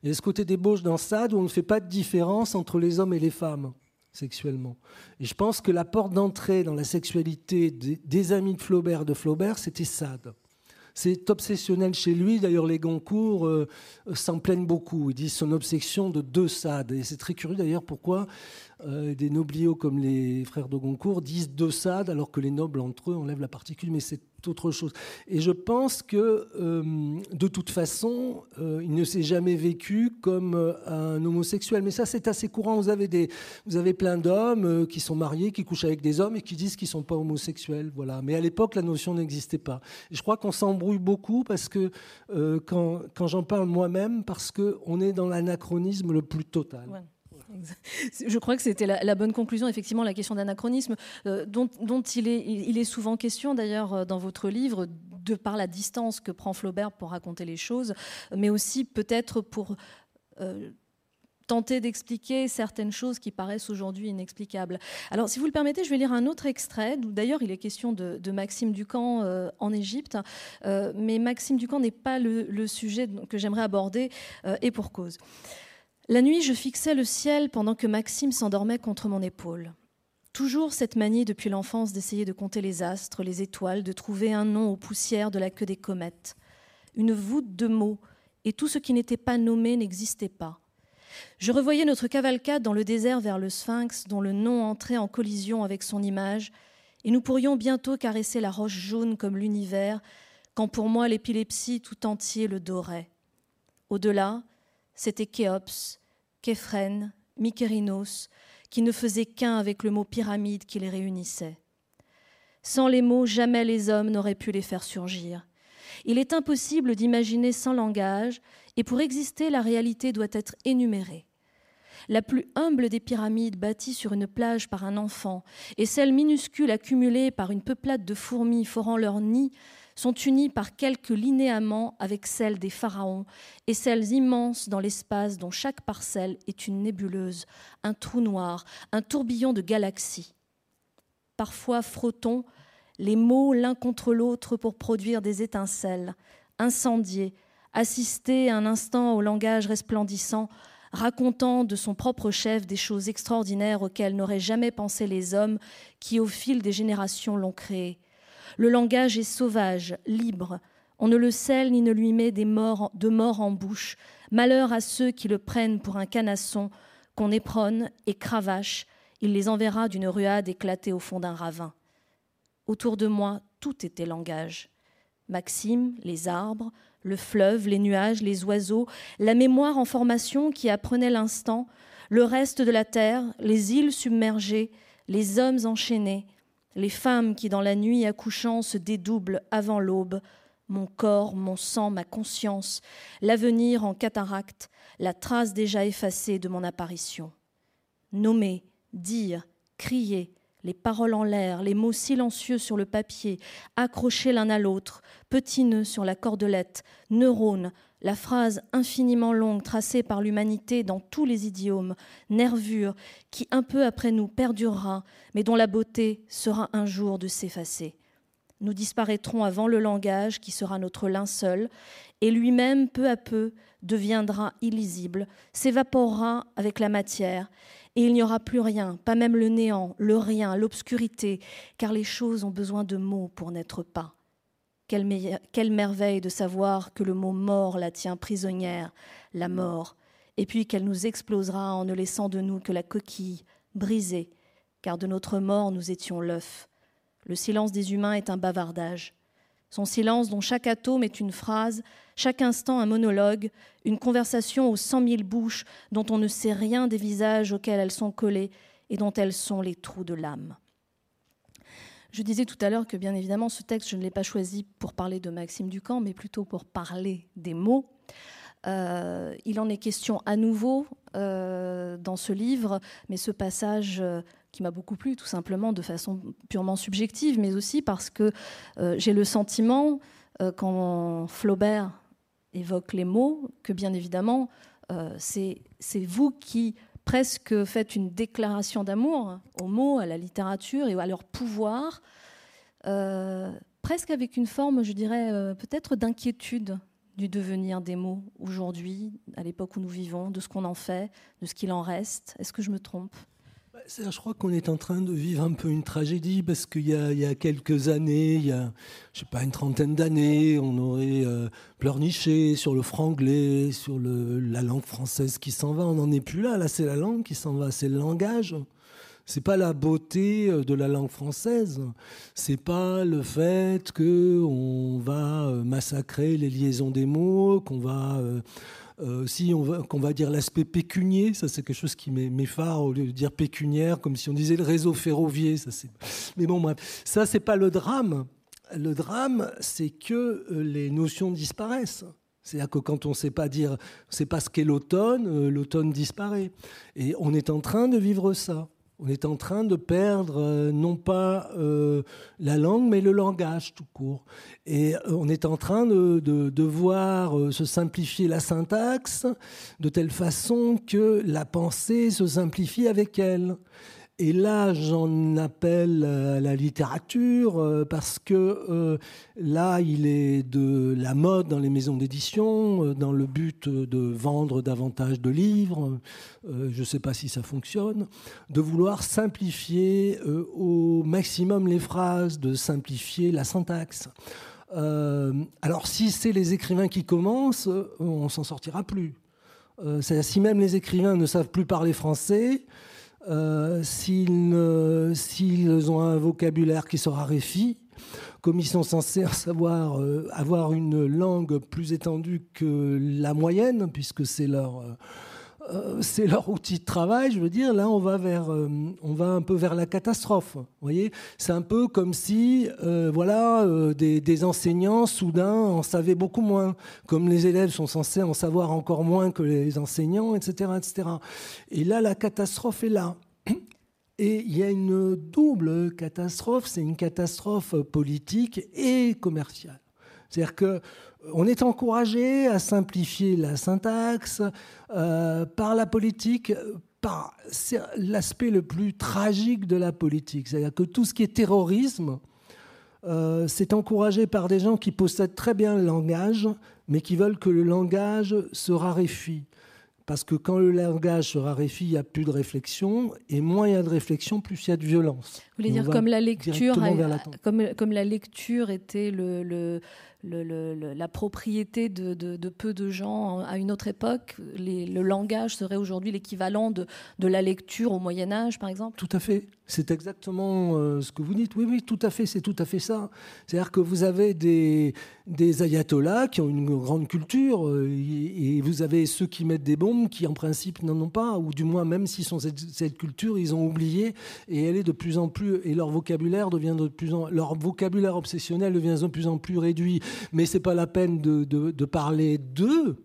Il y avait ce côté débauche dans Sade où on ne fait pas de différence entre les hommes et les femmes sexuellement. Et je pense que la porte d'entrée dans la sexualité des, amis de Flaubert, de Flaubert, c'était Sade. C'est obsessionnel chez lui. D'ailleurs, les Goncourt euh, s'en plaignent beaucoup. Ils disent son obsession de deux Sade. Et c'est très curieux d'ailleurs pourquoi euh, des nobliaux comme les frères de Goncourt disent deux Sade alors que les nobles entre eux enlèvent la particule. Mais c'est autre chose. Et je pense que, euh, de toute façon, euh, il ne s'est jamais vécu comme un homosexuel. Mais ça, c'est assez courant. Vous avez, des, vous avez plein d'hommes qui sont mariés, qui couchent avec des hommes et qui disent qu'ils ne sont pas homosexuels. Voilà. Mais à l'époque, la notion n'existait pas. Je crois qu'on s'embrouille beaucoup parce que, quand, quand j'en parle moi-même, parce qu'on est dans l'anachronisme le plus total. Je crois que c'était la, bonne conclusion, effectivement, la question d'anachronisme, euh, dont, il, est, souvent question d'ailleurs euh, dans votre livre, de par la distance que prend Flaubert pour raconter les choses, mais aussi peut-être pour euh, tenter d'expliquer certaines choses qui paraissent aujourd'hui inexplicables. Alors, si vous le permettez, je vais lire un autre extrait. D'ailleurs, il est question de, Maxime Ducamp en Égypte, mais Maxime Ducamp n'est pas le, sujet que j'aimerais aborder, et pour cause. La nuit, je fixais le ciel pendant que Maxime s'endormait contre mon épaule. Toujours cette manie depuis l'enfance d'essayer de compter les astres, les étoiles, de trouver un nom aux poussières de la queue des comètes. Une voûte de mots, et tout ce qui n'était pas nommé n'existait pas. Je revoyais notre cavalcade dans le désert vers le sphinx, dont le nom entrait en collision avec son image, et nous pourrions bientôt caresser la roche jaune comme l'univers, quand pour moi l'épilepsie tout entier le dorait. Au-delà, c'était Khéops, Képhren, Mykérinos, qui ne faisaient qu'un avec le mot pyramide qui les réunissait. Sans les mots, jamais les hommes n'auraient pu les faire surgir. Il est impossible d'imaginer sans langage, et pour exister, la réalité doit être énumérée. La plus humble des pyramides bâties sur une plage par un enfant, et celle minuscule accumulée par une peuplade de fourmis forant leur nid, sont unies par quelques linéaments avec celles des pharaons et celles immenses dans l'espace dont chaque parcelle est une nébuleuse, un trou noir, un tourbillon de galaxies. Parfois frottons les mots l'un contre l'autre pour produire des étincelles, incendier, assister un instant au langage resplendissant, racontant de son propre chef des choses extraordinaires auxquelles n'auraient jamais pensé les hommes qui, au fil des générations, l'ont créé. Le langage est sauvage, libre. On ne le scelle ni ne lui met des morts, de mort en bouche. Malheur à ceux qui le prennent pour un canasson, qu'on éperonne et cravache. Il les enverra d'une ruade éclatée au fond d'un ravin. Autour de moi, tout était langage. Maxime, les arbres, le fleuve, les nuages, les oiseaux, la mémoire en formation qui apprenait l'instant, le reste de la terre, les îles submergées, les hommes enchaînés, les femmes qui dans la nuit accouchant se dédoublent avant l'aube, mon corps, mon sang, ma conscience, l'avenir en cataracte, la trace déjà effacée de mon apparition. Nommer, dire, crier, les paroles en l'air, les mots silencieux sur le papier, accrochés l'un à l'autre, petits nœuds sur la cordelette, neurones, la phrase infiniment longue tracée par l'humanité dans tous les idiomes, nervure, qui un peu après nous perdurera, mais dont la beauté sera un jour de s'effacer. Nous disparaîtrons avant le langage qui sera notre linceul, et lui-même, peu à peu, deviendra illisible, s'évaporera avec la matière, et il n'y aura plus rien, pas même le néant, le rien, l'obscurité, car les choses ont besoin de mots pour n'être pas. Quelle, merveille de savoir que le mot mort la tient prisonnière, la mort, et puis qu'elle nous explosera en ne laissant de nous que la coquille brisée, car de notre mort nous étions l'œuf. Le silence des humains est un bavardage. Son silence dont chaque atome est une phrase, chaque instant un monologue, une conversation aux cent mille bouches dont on ne sait rien des visages auxquels elles sont collées et dont elles sont les trous de l'âme. Je disais tout à l'heure que bien évidemment ce texte, je ne l'ai pas choisi pour parler de Maxime Ducamp, mais plutôt pour parler des mots. Euh, il en est question à nouveau euh, dans ce livre, mais ce passage euh, qui m'a beaucoup plu, tout simplement de façon purement subjective, mais aussi parce que j'ai le sentiment, quand Flaubert évoque les mots, que bien évidemment, c'est vous qui presque faites une déclaration d'amour aux mots, à la littérature et à leur pouvoir, presque avec une forme, je dirais, peut-être d'inquiétude du devenir des mots aujourd'hui, à l'époque où nous vivons, de ce qu'on en fait, de ce qu'il en reste. Est-ce que je me trompe? Je crois qu'on est en train de vivre un peu une tragédie parce qu'il y, a quelques années, il y a, je sais pas, une trentaine d'années, on aurait euh, pleurniché sur le franglais, sur la langue française qui s'en va. On n'en est plus là. Là, c'est la langue qui s'en va, c'est le langage. C'est pas la beauté euh, de la langue française. C'est pas le fait que on va euh, massacrer les liaisons des mots, qu'on va euh, si on va, qu'on va dire l'aspect pécunier, ça c'est quelque chose qui m'effare au lieu de dire pécuniaire, comme si on disait le réseau ferroviaire. Mais bon, bref, ça c'est pas le drame. Le drame, c'est que les notions disparaissent. C'est-à-dire que quand on ne sait pas dire, c'est pas ce qu'est l'automne, l'automne disparaît. Et on est en train de vivre ça. On est en train de perdre euh, non pas euh, la langue, mais le langage tout court. Et euh, on est en train de, de, voir se simplifier la syntaxe de telle façon que la pensée se simplifie avec elle. Et là, j'en appelle à la littérature euh, parce que euh, là, il est de la mode dans les maisons d'édition, euh, dans le but de vendre davantage de livres, je ne sais pas si ça fonctionne, de vouloir simplifier au maximum les phrases, de simplifier la syntaxe. alors si c'est les écrivains qui commencent, on s'en sortira plus. si même les écrivains ne savent plus parler français, euh, s'ils ont un vocabulaire qui se raréfie, comme ils sont censés savoir euh, avoir une langue plus étendue que la moyenne, puisque c'est leur, euh, c'est leur outil de travail, je veux dire, là on va, vers, on va un peu vers la catastrophe. Vous voyez C'est un peu comme si voilà, des, des, enseignants soudain en savaient beaucoup moins, comme les élèves sont censés en savoir encore moins que les enseignants, etc. etc. Et là, la catastrophe est là. Et il y a une double catastrophe, c'est une catastrophe politique et commerciale. C'est-à-dire que on est encouragé à simplifier la syntaxe euh, par la politique, par l'aspect le plus tragique de la politique. C'est-à-dire que tout ce qui est terrorisme, euh, c'est encouragé par des gens qui possèdent très bien le langage, mais qui veulent que le langage se raréfie. Parce que quand le langage se raréfie, il n'y a plus de réflexion, et moins il y a de réflexion, plus il y a de violence. Vous voulez dire comme la lecture, comme, comme, la lecture était le la propriété de, peu de gens à une autre époque, le langage serait aujourd'hui l'équivalent de, la lecture au Moyen Âge, par exemple? Tout à fait. C'est exactement euh, ce que vous dites. Oui, oui, tout à fait, c'est tout à fait ça. C'est-à-dire que vous avez des, ayatollahs qui ont une grande culture euh, et, vous avez ceux qui mettent des bombes qui, en principe, n'en ont pas, ou du moins, même s'ils sont cette, cette, culture, ils ont oublié et elle est de plus en plus, et leur vocabulaire devient de plus en, leur vocabulaire obsessionnel devient de plus en plus réduit mais ce n'est pas la peine de, parler d'eux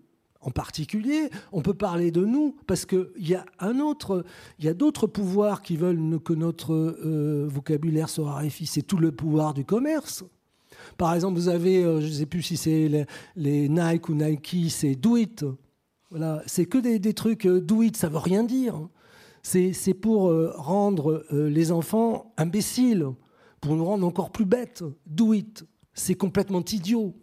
en particulier, on peut parler de nous, parce qu'il y a un autre, il y a d'autres pouvoirs qui veulent que notre euh, vocabulaire se raréfie, c'est tout le pouvoir du commerce. Par exemple, vous avez, euh, je ne sais plus si c'est les, Nike ou Nike, c'est do it. Voilà, c'est que des, trucs euh, do it, ça veut rien dire. C'est pour rendre les enfants imbéciles, pour nous rendre encore plus bêtes. Do it c'est complètement idiot.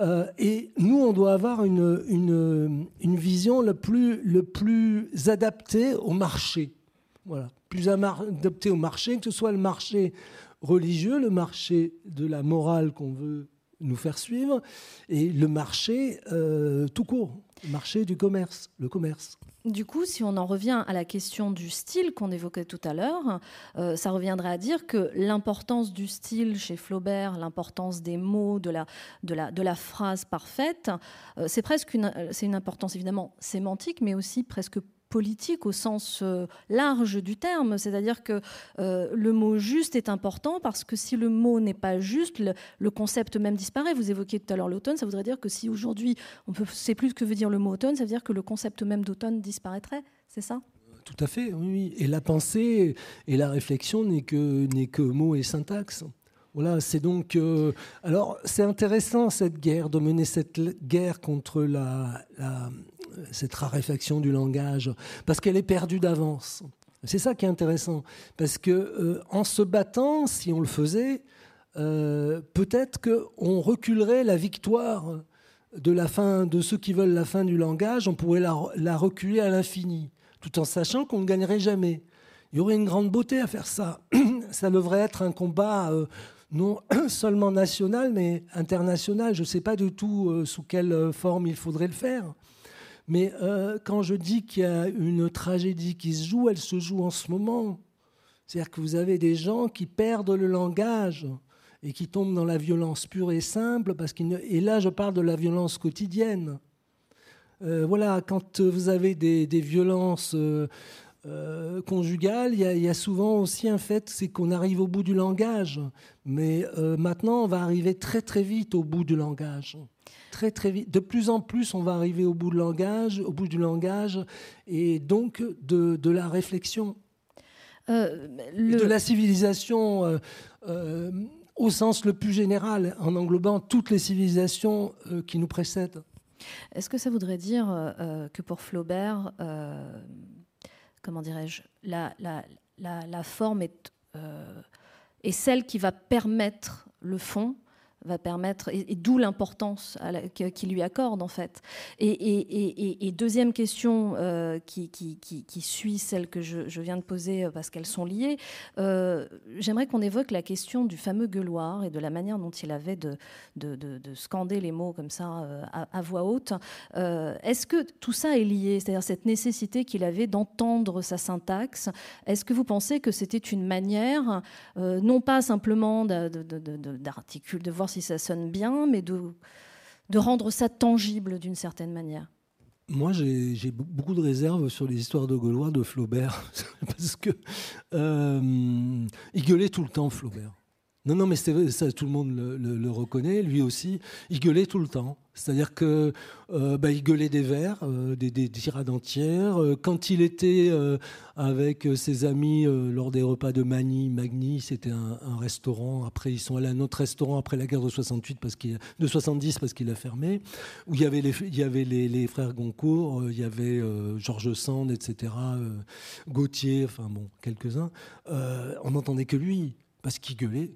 Euh, et nous, on doit avoir une, vision le plus, le plus adaptée au marché. Voilà, plus adaptée au marché, que ce soit le marché religieux, le marché de la morale qu'on veut nous faire suivre, et le marché tout court, le marché du commerce, le commerce. Du coup, si on en revient à la question du style qu'on évoquait tout à l'heure, euh, ça reviendrait à dire que l'importance du style chez Flaubert, l'importance des mots, de la, phrase parfaite, euh, c'est presque une, c'est une importance évidemment sémantique, mais aussi presque politique au sens euh, large du terme, c'est-à-dire que euh, le mot juste est important parce que si le mot n'est pas juste, le, concept même disparaît. Vous évoquiez tout à l'heure l'automne, ça voudrait dire que si aujourd'hui on ne sait plus ce que veut dire le mot automne, ça veut dire que le concept même d'automne disparaîtrait, c'est ça? Tout à fait, oui. Et la pensée et la réflexion n'est que, n'est que mots et syntaxe. Voilà, c'est donc. Euh, alors, c'est intéressant cette guerre, de mener cette guerre contre la, cette raréfaction du langage, parce qu'elle est perdue d'avance. C'est ça qui est intéressant, parce que euh, en se battant, si on le faisait, euh, peut-être qu'on reculerait la victoire de la fin de ceux qui veulent la fin du langage, on pourrait la, reculer à l'infini, tout en sachant qu'on ne gagnerait jamais. Il y aurait une grande beauté à faire ça. ça devrait être un combat euh, non seulement national, mais international. Je ne sais pas du tout sous quelle forme il faudrait le faire. Mais euh, quand je dis qu'il y a une tragédie qui se joue, elle se joue en ce moment. C'est-à-dire que vous avez des gens qui perdent le langage et qui tombent dans la violence pure et simple. Parce et là, je parle de la violence quotidienne. Euh, voilà, quand vous avez des, violences euh, conjugales, il y, a souvent aussi un fait, c'est qu'on arrive au bout du langage. Mais maintenant, on va arriver très très vite au bout du langage très très vite. De plus en plus, on va arriver au bout, de langage, au bout du langage et donc de, la réflexion. Euh, de la civilisation euh, euh, au sens le plus général, en englobant toutes les civilisations qui nous précèdent. Est-ce que ça voudrait dire que pour Flaubert, comment dirais-je, la, la, la, forme est, est celle qui va permettre le fond va permettre, et, d'où l'importance qu'il lui accorde en fait. Et, deuxième question euh, qui, qui, suit celle que je, viens de poser euh, parce qu'elles sont liées, euh, j'aimerais qu'on évoque la question du fameux gueuloir et de la manière dont il avait de, de, de, scander les mots comme ça à, voix haute. Est-ce que tout ça est lié, c'est-à-dire cette nécessité qu'il avait d'entendre sa syntaxe? Est-ce que vous pensez que c'était une manière, non pas simplement d'articuler, de voir si ça sonne bien, mais de, de rendre ça tangible d'une certaine manière. Moi, j'ai beaucoup de réserves sur les histoires de Gaulois de Flaubert, parce que euh, il gueulait tout le temps, Flaubert. Non, non, mais ça, tout le monde le, reconnaît, lui aussi. Il gueulait tout le temps. C'est-à-dire que euh, bah, il gueulait des vers, euh, des, tirades entières. Euh, quand il était avec ses amis lors des repas de Mani, Magni, c'était un, restaurant. Après, ils sont allés à un autre restaurant après la guerre de 68 parce de 70 parce qu'il a fermé. Où il y avait les, les, frères Goncourt, il y avait Georges Sand, etc. Gauthier, enfin bon, quelques-uns. on n'entendait que lui parce qu'il gueulait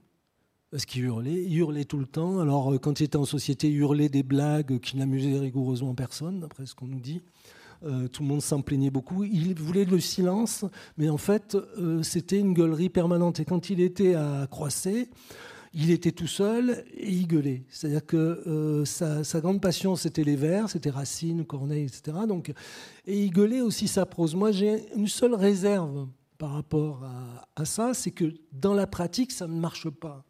parce qu'il hurlait, il hurlait tout le temps. Alors, euh, quand il était en société, il hurlait des blagues qui n'amusaient rigoureusement personne, d'après ce qu'on nous dit. Euh, tout le monde s'en plaignait beaucoup. Il voulait le silence, mais en fait, euh, c'était une gueulerie permanente. Et quand il était à Croisset, il était tout seul et il gueulait. C'est-à-dire que sa, grande passion, c'était les vers, c'était Racine, Corneille, etc. Donc, et il gueulait aussi sa prose. Moi, j'ai une seule réserve par rapport à ça, c'est que dans la pratique, ça ne marche pas.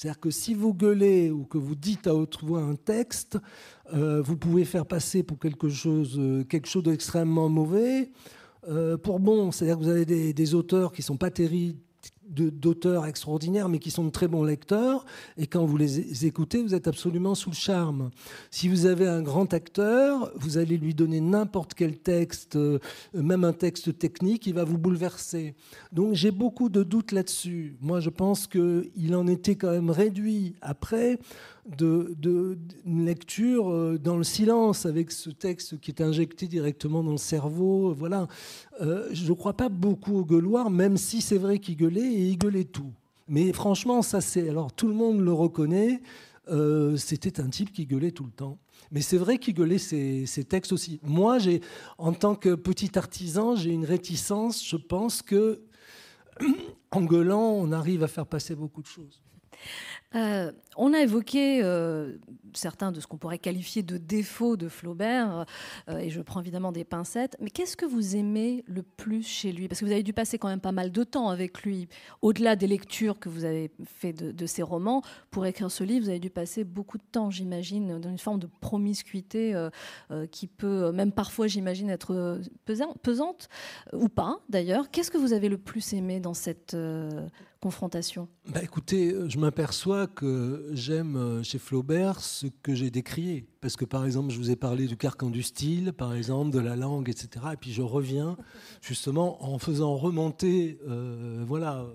C'est-à-dire que si vous gueulez ou que vous dites à haute voix un texte, euh, vous pouvez faire passer pour quelque chose, euh, quelque chose d'extrêmement mauvais euh, pour bon. C'est-à-dire que vous avez des, auteurs qui ne sont pas terribles d'auteurs extraordinaires, mais qui sont de très bons lecteurs. Et quand vous les écoutez, vous êtes absolument sous le charme. Si vous avez un grand acteur, vous allez lui donner n'importe quel texte, euh, même un texte technique, il va vous bouleverser. Donc j'ai beaucoup de doutes là-dessus. Moi, je pense qu'il en était quand même réduit après de, lecture euh, dans le silence avec ce texte qui est injecté directement dans le cerveau. Voilà. Euh, je ne crois pas beaucoup au gueuloir, même si c'est vrai qu'il gueulait et il gueulait tout. Mais franchement, ça c'est. Alors tout le monde le reconnaît. Euh, c'était un type qui gueulait tout le temps. Mais c'est vrai qu'il gueulait ses, ses, textes aussi. Moi, j'ai, en tant que petit artisan, j'ai une réticence. Je pense que en gueulant, on arrive à faire passer beaucoup de choses. Euh, on a évoqué euh, certains de ce qu'on pourrait qualifier de défauts de Flaubert, euh, et je prends évidemment des pincettes, mais qu'est-ce que vous aimez le plus chez lui? Parce que vous avez dû passer quand même pas mal de temps avec lui, au-delà des lectures que vous avez fait de, ses romans, pour écrire ce livre, vous avez dû passer beaucoup de temps, j'imagine, dans une forme de promiscuité qui peut même parfois, j'imagine, être pesante, ou pas d'ailleurs. Qu'est-ce que vous avez le plus aimé dans cette confrontation? Bah Écoutez, je m'aperçois que j'aime euh, chez Flaubert ce que j'ai décrié. Parce que par exemple, je vous ai parlé du carcan du style, par exemple, de la langue, etc. Et puis je reviens justement en faisant remonter euh, voilà,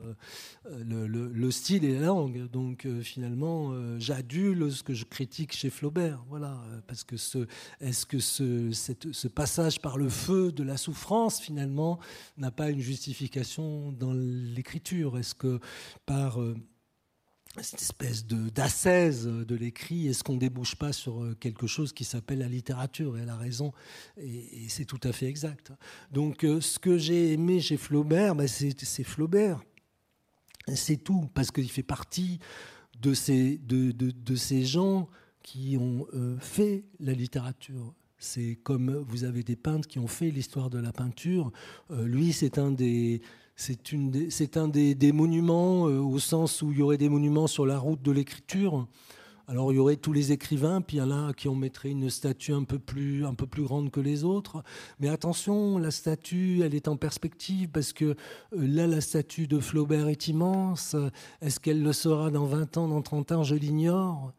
euh, le, style et la langue. Donc finalement, j'adule ce que je critique chez Flaubert. Voilà, parce que ce, est-ce que ce, ce passage par le feu de la souffrance, finalement, n'a pas une justification dans l'écriture? Est-ce que par cette espèce de d'ascèse de l'écrit, est-ce qu'on débouche pas sur euh, quelque chose qui s'appelle la littérature Et elle a raison, et, c'est tout à fait exact. Donc euh, ce que j'ai aimé chez Flaubert, ben, c'est Flaubert. C'est tout, parce qu'il fait partie de ces, de, de, ces gens qui ont euh, fait la littérature. C'est comme vous avez des peintres qui ont fait l'histoire de la peinture. lui, c'est un des c'est un des, monuments euh, au sens où il y aurait des monuments sur la route de l'écriture. Alors il y aurait tous les écrivains, puis il y en a qui en mettraient une statue un peu, plus, un peu plus grande que les autres. Mais attention, la statue, elle est en perspective, parce que euh, là, la statue de Flaubert est immense. Est-ce qu'elle le sera dans 20 ans, dans 30 ans? Je l'ignore.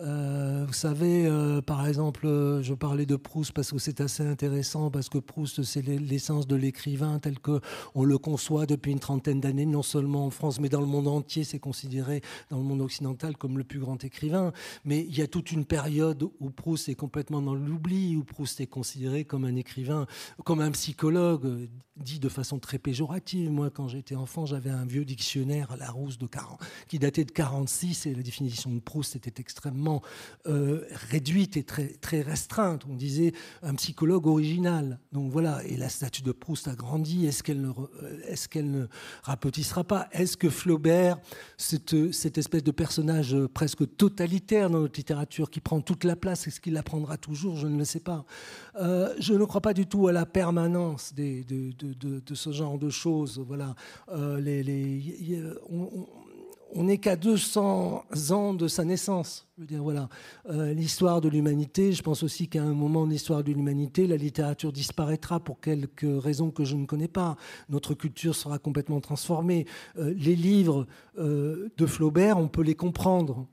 Euh, vous savez, euh, par exemple, euh, je parlais de Proust parce que c'est assez intéressant, parce que Proust, c'est l'essence de l'écrivain tel qu'on le conçoit depuis une trentaine d'années, non seulement en France, mais dans le monde entier. C'est considéré dans le monde occidental comme le plus grand écrivain. Mais il y a toute une période où Proust est complètement dans l'oubli, où Proust est considéré comme un écrivain, comme un psychologue, dit de façon très péjorative. Moi, quand j'étais enfant, j'avais un vieux dictionnaire, Larousse, de 40, qui datait de 46, et la définition de Proust était extrêmement euh, réduite et très, très restreinte. On disait un psychologue original. Donc voilà, et la statue de Proust a grandi. Est-ce qu'elle ne, euh, est qu'elle ne rapetissera pas? Est-ce que Flaubert, cette, cette espèce de personnage presque totalitaire dans notre littérature, qui prend toute la place, est-ce qu'il la prendra toujours? Je ne le sais pas. Euh, je ne crois pas du tout à la permanence de ce genre de choses. Voilà. Euh, les, on n'est qu'à 200 ans de sa naissance. Je veux dire, voilà, euh, l'histoire de l'humanité. Je pense aussi qu'à un moment de l'histoire de l'humanité, la littérature disparaîtra pour quelques raisons que je ne connais pas. Notre culture sera complètement transformée. Euh, les livres de Flaubert, on peut les comprendre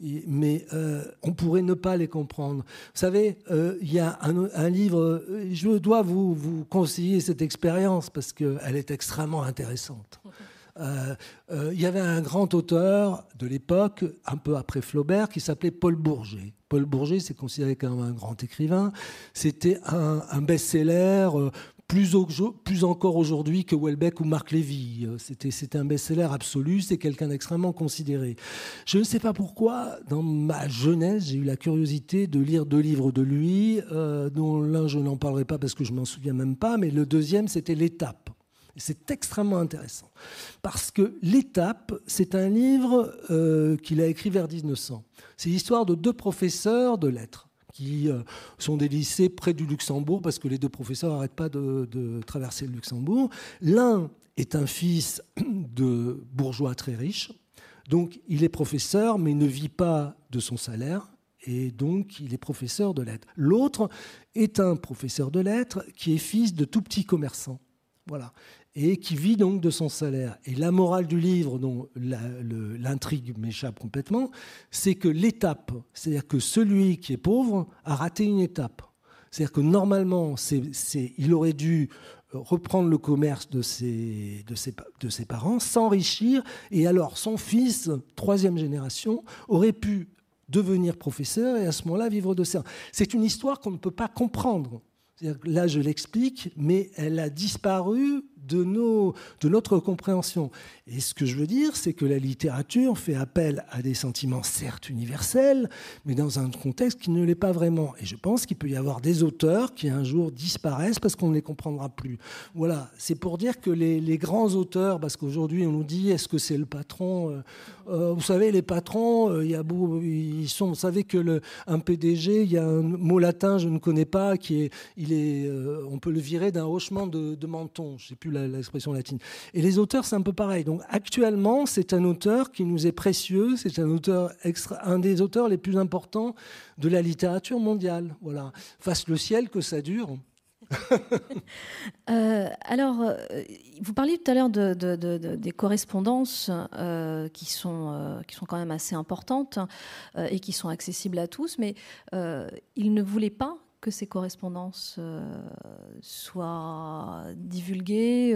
mais euh, on pourrait ne pas les comprendre. Vous savez, euh, il y a un, livre, euh, je dois vous, vous conseiller cette expérience parce qu'elle est extrêmement intéressante. Il y avait un grand auteur de l'époque, un peu après Flaubert, qui s'appelait Paul Bourget. Paul Bourget, c'est considéré comme un grand écrivain. C'était un, best-seller plus, plus encore aujourd'hui que Welbeck ou Marc Lévy. C'était un best-seller absolu, c'est quelqu'un d'extrêmement considéré. Je ne sais pas pourquoi, dans ma jeunesse, j'ai eu la curiosité de lire deux livres de lui, euh, dont l'un je n'en parlerai pas parce que je m'en souviens même pas, mais le deuxième c'était L'étape. C'est extrêmement intéressant parce que L'étape, c'est un livre euh, qu'il a écrit vers 1900. C'est l'histoire de deux professeurs de lettres qui euh, sont des lycées près du Luxembourg, parce que les deux professeurs n'arrêtent pas de, traverser le Luxembourg. L'un est un fils de bourgeois très riche, donc il est professeur, mais ne vit pas de son salaire, et donc il est professeur de lettres. L'autre est un professeur de lettres qui est fils de tout petits commerçants. Voilà et qui vit donc de son salaire. Et la morale du livre, dont l'intrigue m'échappe complètement, c'est que l'étape, c'est-à-dire que celui qui est pauvre a raté une étape. C'est-à-dire que normalement, il aurait dû reprendre le commerce de ses, de ses, de ses parents, s'enrichir, et alors son fils, troisième génération, aurait pu devenir professeur et à ce moment-là vivre de ça. C'est une histoire qu'on ne peut pas comprendre. Là, je l'explique, mais elle a disparu de, nos, de notre compréhension. Et ce que je veux dire, c'est que la littérature fait appel à des sentiments certes universels, mais dans un contexte qui ne l'est pas vraiment. Et je pense qu'il peut y avoir des auteurs qui un jour disparaissent parce qu'on ne les comprendra plus. Voilà, c'est pour dire que les, les grands auteurs, parce qu'aujourd'hui on nous dit est-ce que c'est le patron euh, euh, Vous savez, les patrons, euh, y a ils sont, vous savez que le, un PDG, il y a un mot latin, je ne connais pas, qui est, il est, on peut le virer d'un hochement de, menton. Je sais plus l'expression latine. Et les auteurs, c'est un peu pareil. Donc actuellement, c'est un auteur qui nous est précieux, c'est un auteur extra, un des auteurs les plus importants de la littérature mondiale. Voilà. Fasse le ciel que ça dure. Euh, alors, euh, vous parliez tout à l'heure de, des correspondances euh, qui, sont, qui sont quand même assez importantes et qui sont accessibles à tous, mais il ne voulait pas que ces correspondances soient divulguées,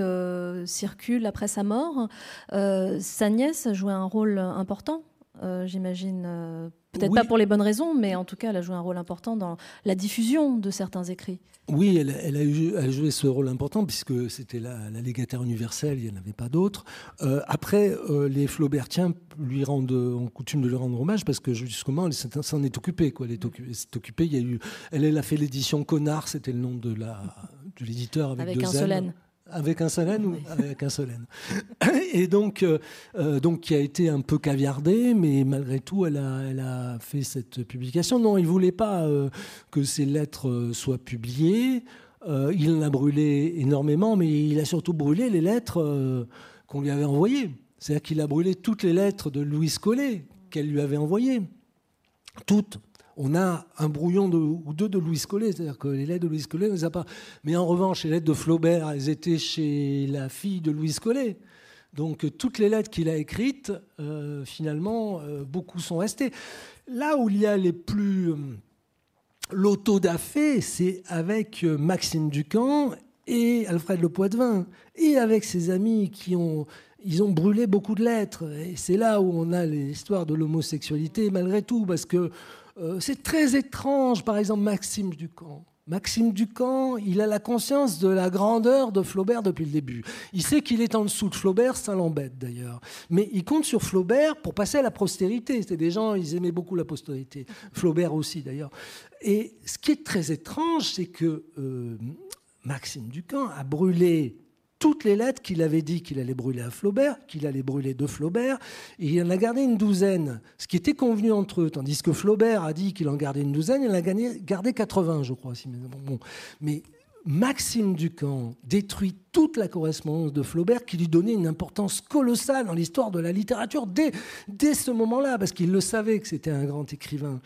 circulent après sa mort. sa nièce a joué un rôle important, j'imagine, Peut-être pas pour les bonnes raisons, mais en tout cas, elle a joué un rôle important dans la diffusion de certains écrits. Oui, elle, a, joué ce rôle important puisque c'était la, légataire universelle, il n'y en avait pas d'autres. Euh, après, euh, les Flaubertiens lui rendent, ont coutume de lui rendre hommage parce que justement, elle s'en est occupée. Quoi. Elle est occupée. Il y a eu, elle, a fait l'édition Connard, c'était le nom de l'éditeur avec, avec deux un Solène. Avec un solène ou avec un solène Et donc, euh, euh, donc, qui a été un peu caviardée, mais malgré tout, elle a, elle a fait cette publication. Non, il ne voulait pas euh, que ces lettres soient publiées. il en a brûlé énormément, mais il a surtout brûlé les lettres qu'on lui avait envoyées. C'est-à-dire qu'il a brûlé toutes les lettres de Louise Collet qu'elle lui avait envoyées. Toutes on a un brouillon de, ou deux de Louis Collet, c'est-à-dire que les lettres de Louis Collet, on ne les a pas. Mais en revanche, les lettres de Flaubert, elles étaient chez la fille de Louis Collet. Donc toutes les lettres qu'il a écrites, euh, finalement, euh, beaucoup sont restées. Là où il y a les plus... Euh, L'auto-da-fé, c'est avec Maxime Ducamp et Alfred Le Poitvin, et avec ses amis qui ont, ils ont brûlé beaucoup de lettres. Et c'est là où on a l'histoire de l'homosexualité, malgré tout, parce que euh, c'est très étrange, par exemple, Maxime Ducamp. Maxime Ducamp, il a la conscience de la grandeur de Flaubert depuis le début. Il sait qu'il est en dessous de Flaubert, ça l'embête d'ailleurs. Mais il compte sur Flaubert pour passer à la postérité. C'était des gens, ils aimaient beaucoup la postérité. Flaubert aussi d'ailleurs. Et ce qui est très étrange, c'est que euh, Maxime Ducamp a brûlé toutes les lettres qu'il avait dit qu'il allait brûler à Flaubert, qu'il allait brûler de Flaubert, et il en a gardé une douzaine, ce qui était convenu entre eux, tandis que Flaubert a dit qu'il en gardait une douzaine, il en a gardé 80, je crois. Bon, mais Maxime Ducamp détruit toute la correspondance de Flaubert qui lui donnait une importance colossale dans l'histoire de la littérature dès, dès ce moment-là, parce qu'il le savait que c'était un grand écrivain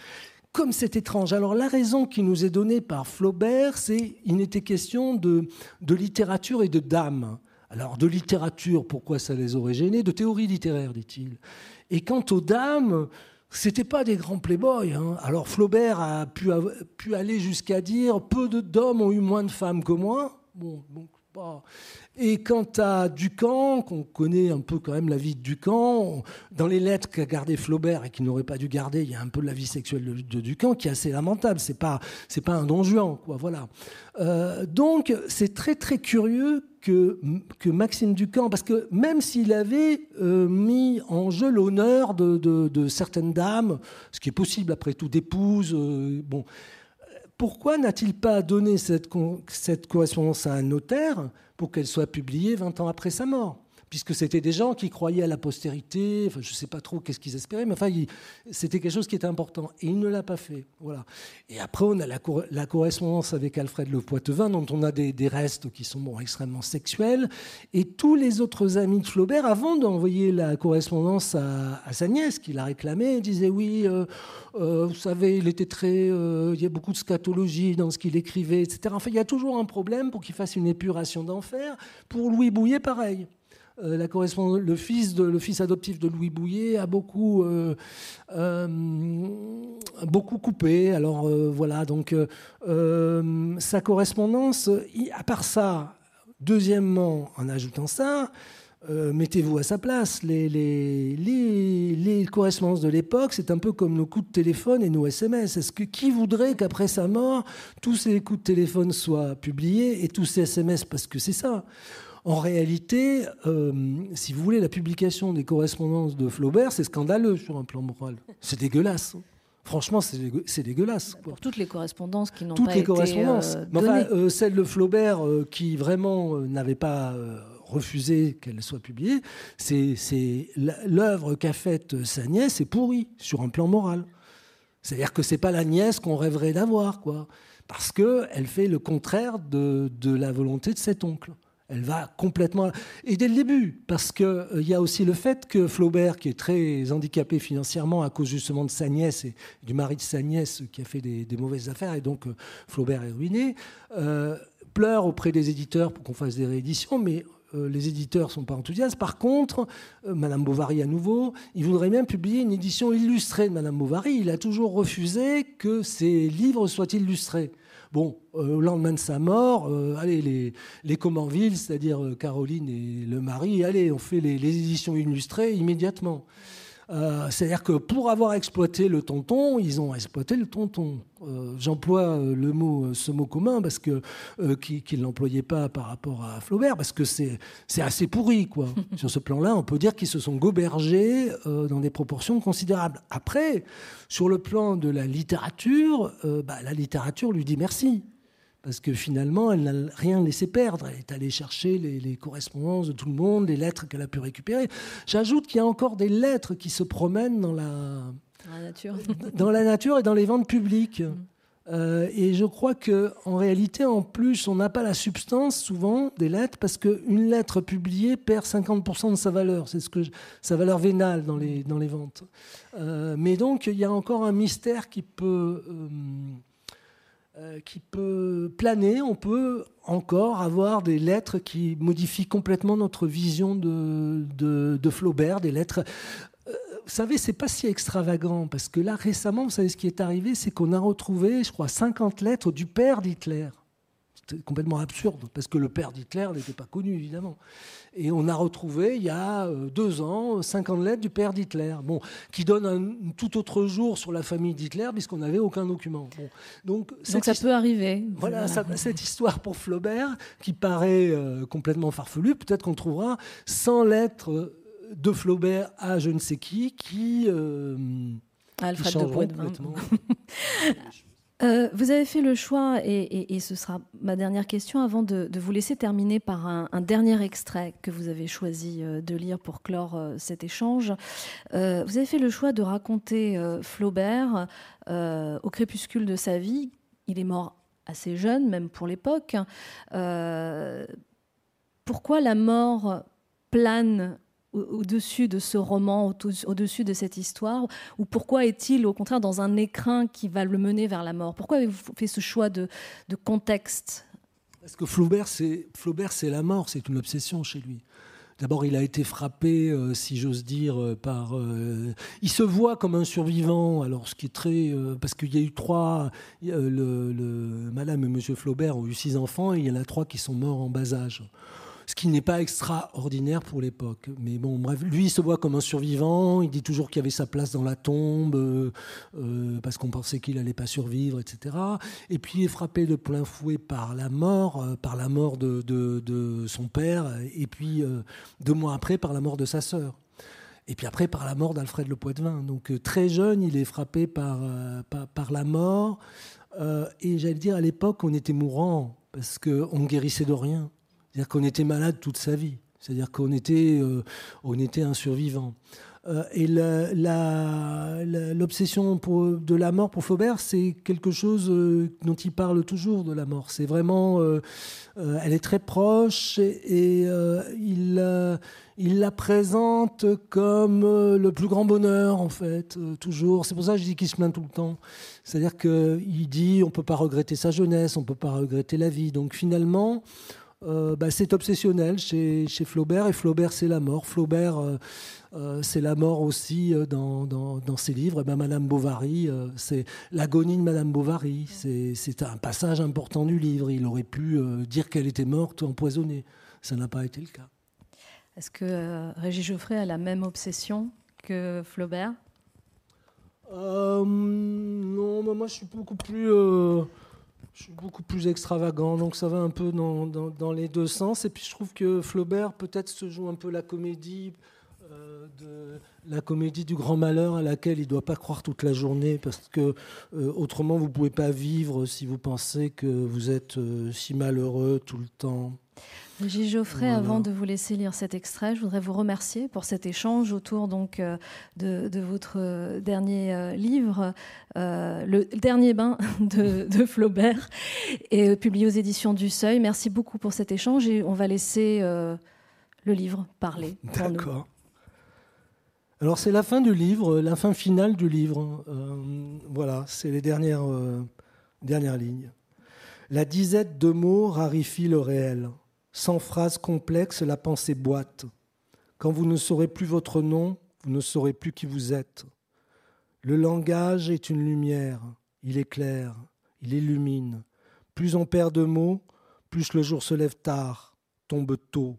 comme c'est étrange. Alors la raison qui nous est donnée par Flaubert, c'est qu'il n'était question de, littérature et de dames. Alors de littérature, pourquoi ça les aurait gênés? De théorie littéraire, dit-il. Et quant aux dames, c'était pas des grands playboys. Hein. Alors Flaubert a pu, pu aller jusqu'à dire peu d'hommes ont eu moins de femmes que moi. Bon, donc pas. Et quant à Ducamp, qu'on connaît un peu quand même la vie de Ducamp, dans les lettres qu'a gardé Flaubert et qu'il n'aurait pas dû garder, il y a un peu de la vie sexuelle de, Ducamp qui est assez lamentable. C'est pas, c'est pas un don Juan, quoi. Voilà. Euh, donc c'est très très curieux que, que Maxime Ducamp, parce que même s'il avait euh, mis en jeu l'honneur de, de, certaines dames, ce qui est possible après tout, d'épouses, euh, bon pourquoi n'a-t-il pas donné cette, correspondance à un notaire pour qu'elle soit publiée 20 ans après sa mort? Puisque c'était des gens qui croyaient à la postérité, je ne sais pas trop qu'est-ce qu'ils espéraient, mais enfin, c'était quelque chose qui était important. Et il ne l'a pas fait. Voilà. Et après, on a la, correspondance avec Alfred Le Poitevin, dont on a des, restes qui sont extrêmement sexuels. Et tous les autres amis de Flaubert, avant d'envoyer la correspondance à, sa nièce, qui l'a réclamée, disaient oui, euh, euh, vous savez, il était très. Euh, il y a beaucoup de scatologie dans ce qu'il écrivait, etc. Enfin, il y a toujours un problème pour qu'il fasse une épuration d'enfer. Pour Louis Bouillet, pareil. Euh, le, fils adoptif de Louis Bouillet a beaucoup, euh, euh, coupé. Alors voilà, donc sa correspondance, à part ça, deuxièmement, en ajoutant ça, mettez-vous à sa place. Les, correspondances de l'époque, c'est un peu comme nos coups de téléphone et nos SMS. Est-ce que qui voudrait qu'après sa mort, tous ces coups de téléphone soient publiés et tous ces SMS Parce que c'est ça? En réalité, si vous voulez, la publication des correspondances de Flaubert, c'est scandaleux sur un plan moral. C'est dégueulasse. Franchement, c'est dégueulasse. Pour toutes les correspondances qui n'ont pas les été correspondances. enfin, celle de Flaubert qui vraiment n'avait pas refusé qu'elle soit publiée, c'est l'œuvre qu'a faite sa nièce est pourrie sur un plan moral. C'est-à-dire que c'est pas la nièce qu'on rêverait d'avoir, quoi, parce que elle fait le contraire de, la volonté de cet oncle. Elle va complètement et dès le début, parce qu'il euh, y a aussi le fait que Flaubert, qui est très handicapé financièrement à cause justement de sa nièce et du mari de sa nièce qui a fait des, mauvaises affaires, et donc euh, Flaubert est ruiné, euh, pleure auprès des éditeurs pour qu'on fasse des rééditions, mais les éditeurs ne sont pas enthousiastes. Par contre, Madame Bovary à nouveau, il voudrait bien publier une édition illustrée de Madame Bovary. Il a toujours refusé que ses livres soient illustrés. Bon, euh, au lendemain de sa mort, allez, les, les Comanville, c'est-à-dire Caroline et le mari, allez, on fait les éditions illustrées immédiatement. Euh, c'est-à-dire que pour avoir exploité le tonton, ils ont exploité le tonton. Euh, j'emploie euh, le mot, ce mot commun parce que qu'ils ne l'employaient pas par rapport à Flaubert, parce que c'est assez pourri quoi. Sur ce plan-là, on peut dire qu'ils se sont gobergés dans des proportions considérables. Après, sur le plan de la littérature, bah, la littérature lui dit merci parce que finalement, elle n'a rien laissé perdre. Elle est allée chercher les, correspondances de tout le monde, les lettres qu'elle a pu récupérer. J'ajoute qu'il y a encore des lettres qui se promènent dans la, nature, dans la nature et dans les ventes publiques. Mm. Euh, et je crois que en réalité, en plus, on n'a pas la substance souvent des lettres parce qu'une lettre publiée perd 50% de sa valeur. C'est ce que sa valeur vénale dans les dans les ventes. Euh, mais donc, il y a encore un mystère qui peut euh, euh, qui peut planer, on peut encore avoir des lettres qui modifient complètement notre vision de, Flaubert, des lettres. Euh, vous savez, c'est pas si extravagant, parce que là, récemment, vous savez ce qui est arrivé, c'est qu'on a retrouvé, je crois, 50 lettres du père d'Hitler. Complètement absurde, parce que le père d'Hitler n'était pas connu, évidemment. Et on a retrouvé, il y a euh, deux ans, 50 lettres du père d'Hitler, bon, qui donne un tout autre jour sur la famille d'Hitler, puisqu'on n'avait aucun document. Donc, ça peut arriver. Voilà, cette histoire pour Flaubert, qui paraît euh, complètement farfelue, peut-être qu'on trouvera 100 lettres de Flaubert à je ne sais qui, qui... Euh, Alfred de Poitvin. Euh, vous avez fait le choix, et, ce sera ma dernière question, avant de, vous laisser terminer par un, dernier extrait que vous avez choisi euh, de lire pour clore euh, cet échange. vous avez fait le choix de raconter Flaubert au crépuscule de sa vie. Il est mort assez jeune, même pour l'époque. pourquoi la mort plane au-dessus de ce roman, au-dessus de cette histoire Ou pourquoi est-il au contraire dans un écrin qui va le mener vers la mort? Pourquoi avez-vous fait ce choix de, contexte? Parce que Flaubert, c'est la mort, c'est une obsession chez lui. D'abord, il a été frappé, euh, si j'ose dire, euh, par. Euh, il se voit comme un survivant. Alors, ce qui est très, parce qu'il y a eu trois. Madame et Monsieur Flaubert ont eu six enfants et il y en a trois qui sont morts en bas âge ce qui n'est pas extraordinaire pour l'époque. Mais bon, bref, lui, il se voit comme un survivant, il dit toujours qu'il avait sa place dans la tombe, euh, euh, parce qu'on pensait qu'il n'allait pas survivre, etc. Et puis il est frappé de plein fouet par la mort, euh, par la mort de, son père, et puis deux mois après, par la mort de sa sœur. Et puis après, par la mort d'Alfred Le Poitvin. Donc très jeune, il est frappé par la mort. et j'allais dire, à l'époque, on était mourant, parce qu'on guérissait de rien. C'est-à-dire qu'on était malade toute sa vie. C'est-à-dire qu'on était, euh, on était un survivant. Euh, et l'obsession de la mort pour Faubert, c'est quelque chose euh, dont il parle toujours de la mort. C'est vraiment, elle est très proche et, il, il la présente comme le plus grand bonheur en fait, toujours. C'est pour ça que je dis qu'il se plaint tout le temps. C'est-à-dire qu'il dit on peut pas regretter sa jeunesse, on peut pas regretter la vie. Donc finalement. Euh, bah, c'est obsessionnel chez, chez, Flaubert, et Flaubert, c'est la mort. Flaubert, euh, euh, c'est la mort aussi dans, dans, ses livres. Et ben, Madame Bovary, c'est l'agonie de Madame Bovary. C'est un passage important du livre. Il aurait pu dire qu'elle était morte empoisonnée. Ça n'a pas été le cas. Est-ce que Régis Geoffrey a la même obsession que Flaubert? Non, moi je suis beaucoup plus Je suis beaucoup plus extravagant, donc ça va un peu dans, les deux sens. Et puis je trouve que Flaubert peut-être se joue un peu la comédie, euh, la comédie du grand malheur à laquelle il ne doit pas croire toute la journée, parce que euh, autrement vous ne pouvez pas vivre si vous pensez que vous êtes euh, si malheureux tout le temps. Gilles Geoffrey, avant de vous laisser lire cet extrait, je voudrais vous remercier pour cet échange autour donc euh, de, votre euh, dernier euh, livre, Le dernier bain de, Flaubert, et publié aux éditions du Seuil. Merci beaucoup pour cet échange et on va laisser le livre parler. D'accord. Alors c'est la fin du livre, la fin finale du livre. voilà, c'est les dernières, dernières lignes. La disette de mots raréfie le réel. Sans phrase complexe, la pensée boite. Quand vous ne saurez plus votre nom, vous ne saurez plus qui vous êtes. Le langage est une lumière, il éclaire, il illumine. Plus on perd de mots, plus le jour se lève tard, tombe tôt,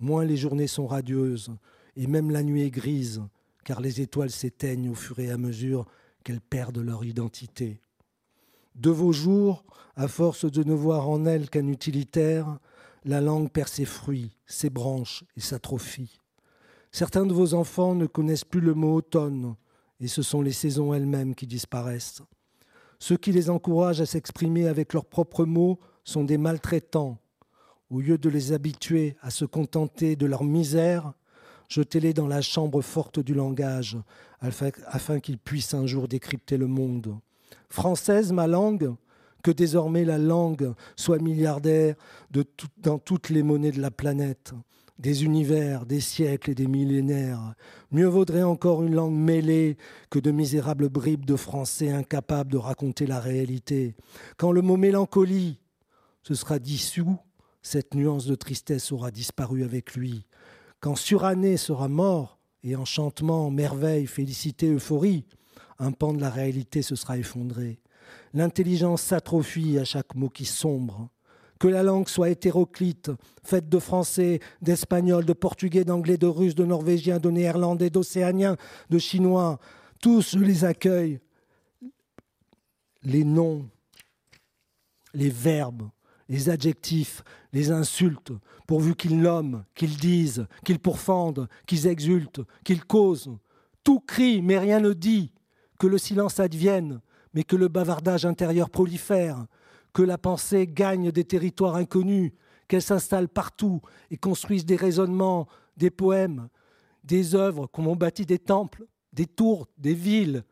moins les journées sont radieuses, et même la nuit est grise, car les étoiles s'éteignent au fur et à mesure qu'elles perdent leur identité. De vos jours, à force de ne voir en elles qu'un utilitaire, la langue perd ses fruits, ses branches et s'atrophie. Certains de vos enfants ne connaissent plus le mot automne, et ce sont les saisons elles-mêmes qui disparaissent. Ceux qui les encouragent à s'exprimer avec leurs propres mots sont des maltraitants. Au lieu de les habituer à se contenter de leur misère, jetez-les dans la chambre forte du langage, afin qu'ils puissent un jour décrypter le monde. Française, ma langue, que désormais la langue soit milliardaire dans toutes les monnaies de la planète, des univers, des siècles et des millénaires. Mieux vaudrait encore une langue mêlée que de misérables bribes de français incapables de raconter la réalité. Quand le mot mélancolie se sera dissous, cette nuance de tristesse aura disparu avec lui. Quand suranné sera mort, et enchantement, merveille, félicité, euphorie, un pan de la réalité se sera effondré. L'intelligence s'atrophie à chaque mot qui sombre. Que la langue soit hétéroclite, faite de français, d'espagnol, de portugais, d'anglais, de russe, de norvégien, de néerlandais, d'océanien, de chinois, tous les accueillent. Les noms, les verbes, les adjectifs, les insultes, pourvu qu'ils nomment, qu'ils disent, qu'ils pourfendent, qu'ils exultent, qu'ils causent. Tout crie, mais rien ne dit. Que le silence advienne, mais que le bavardage intérieur prolifère, que la pensée gagne des territoires inconnus, qu'elle s'installe partout et construise des raisonnements, des poèmes, des œuvres, comme on bâtit des temples, des tours, des villes,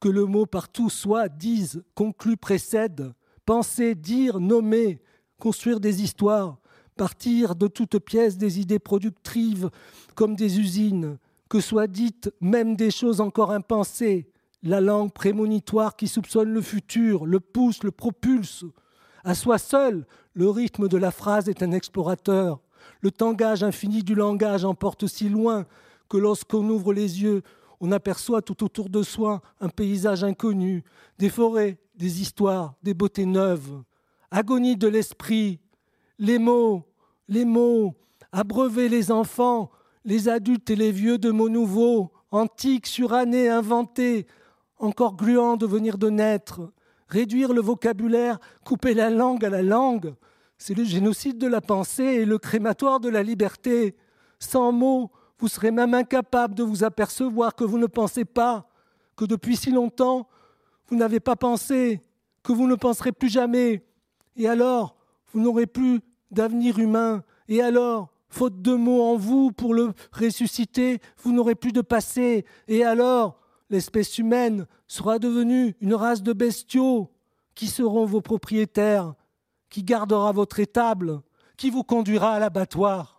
que le mot partout soit, dise, conclut, précède, penser, dire, nommer, construire des histoires, partir de toutes pièces des idées productives comme des usines, que soient dites même des choses encore impensées, la langue prémonitoire qui soupçonne le futur, le pousse, le propulse. À soi seul, le rythme de la phrase est un explorateur. Le tangage infini du langage emporte si loin que lorsqu'on ouvre les yeux, on aperçoit tout autour de soi un paysage inconnu, des forêts, des histoires, des beautés neuves. Agonie de l'esprit, les mots, les mots, abreuver les enfants, les adultes et les vieux de mots nouveaux, antiques, surannés, inventés, encore gluant de venir de naître, réduire le vocabulaire, couper la langue à la langue, c'est le génocide de la pensée et le crématoire de la liberté. Sans mots, vous serez même incapable de vous apercevoir que vous ne pensez pas, que depuis si longtemps, vous n'avez pas pensé, que vous ne penserez plus jamais. Et alors, vous n'aurez plus d'avenir humain. Et alors, faute de mots en vous pour le ressusciter, vous n'aurez plus de passé. Et alors, l'espèce humaine sera devenue une race de bestiaux. Qui seront vos propriétaires, qui gardera votre étable, qui vous conduira à l'abattoir?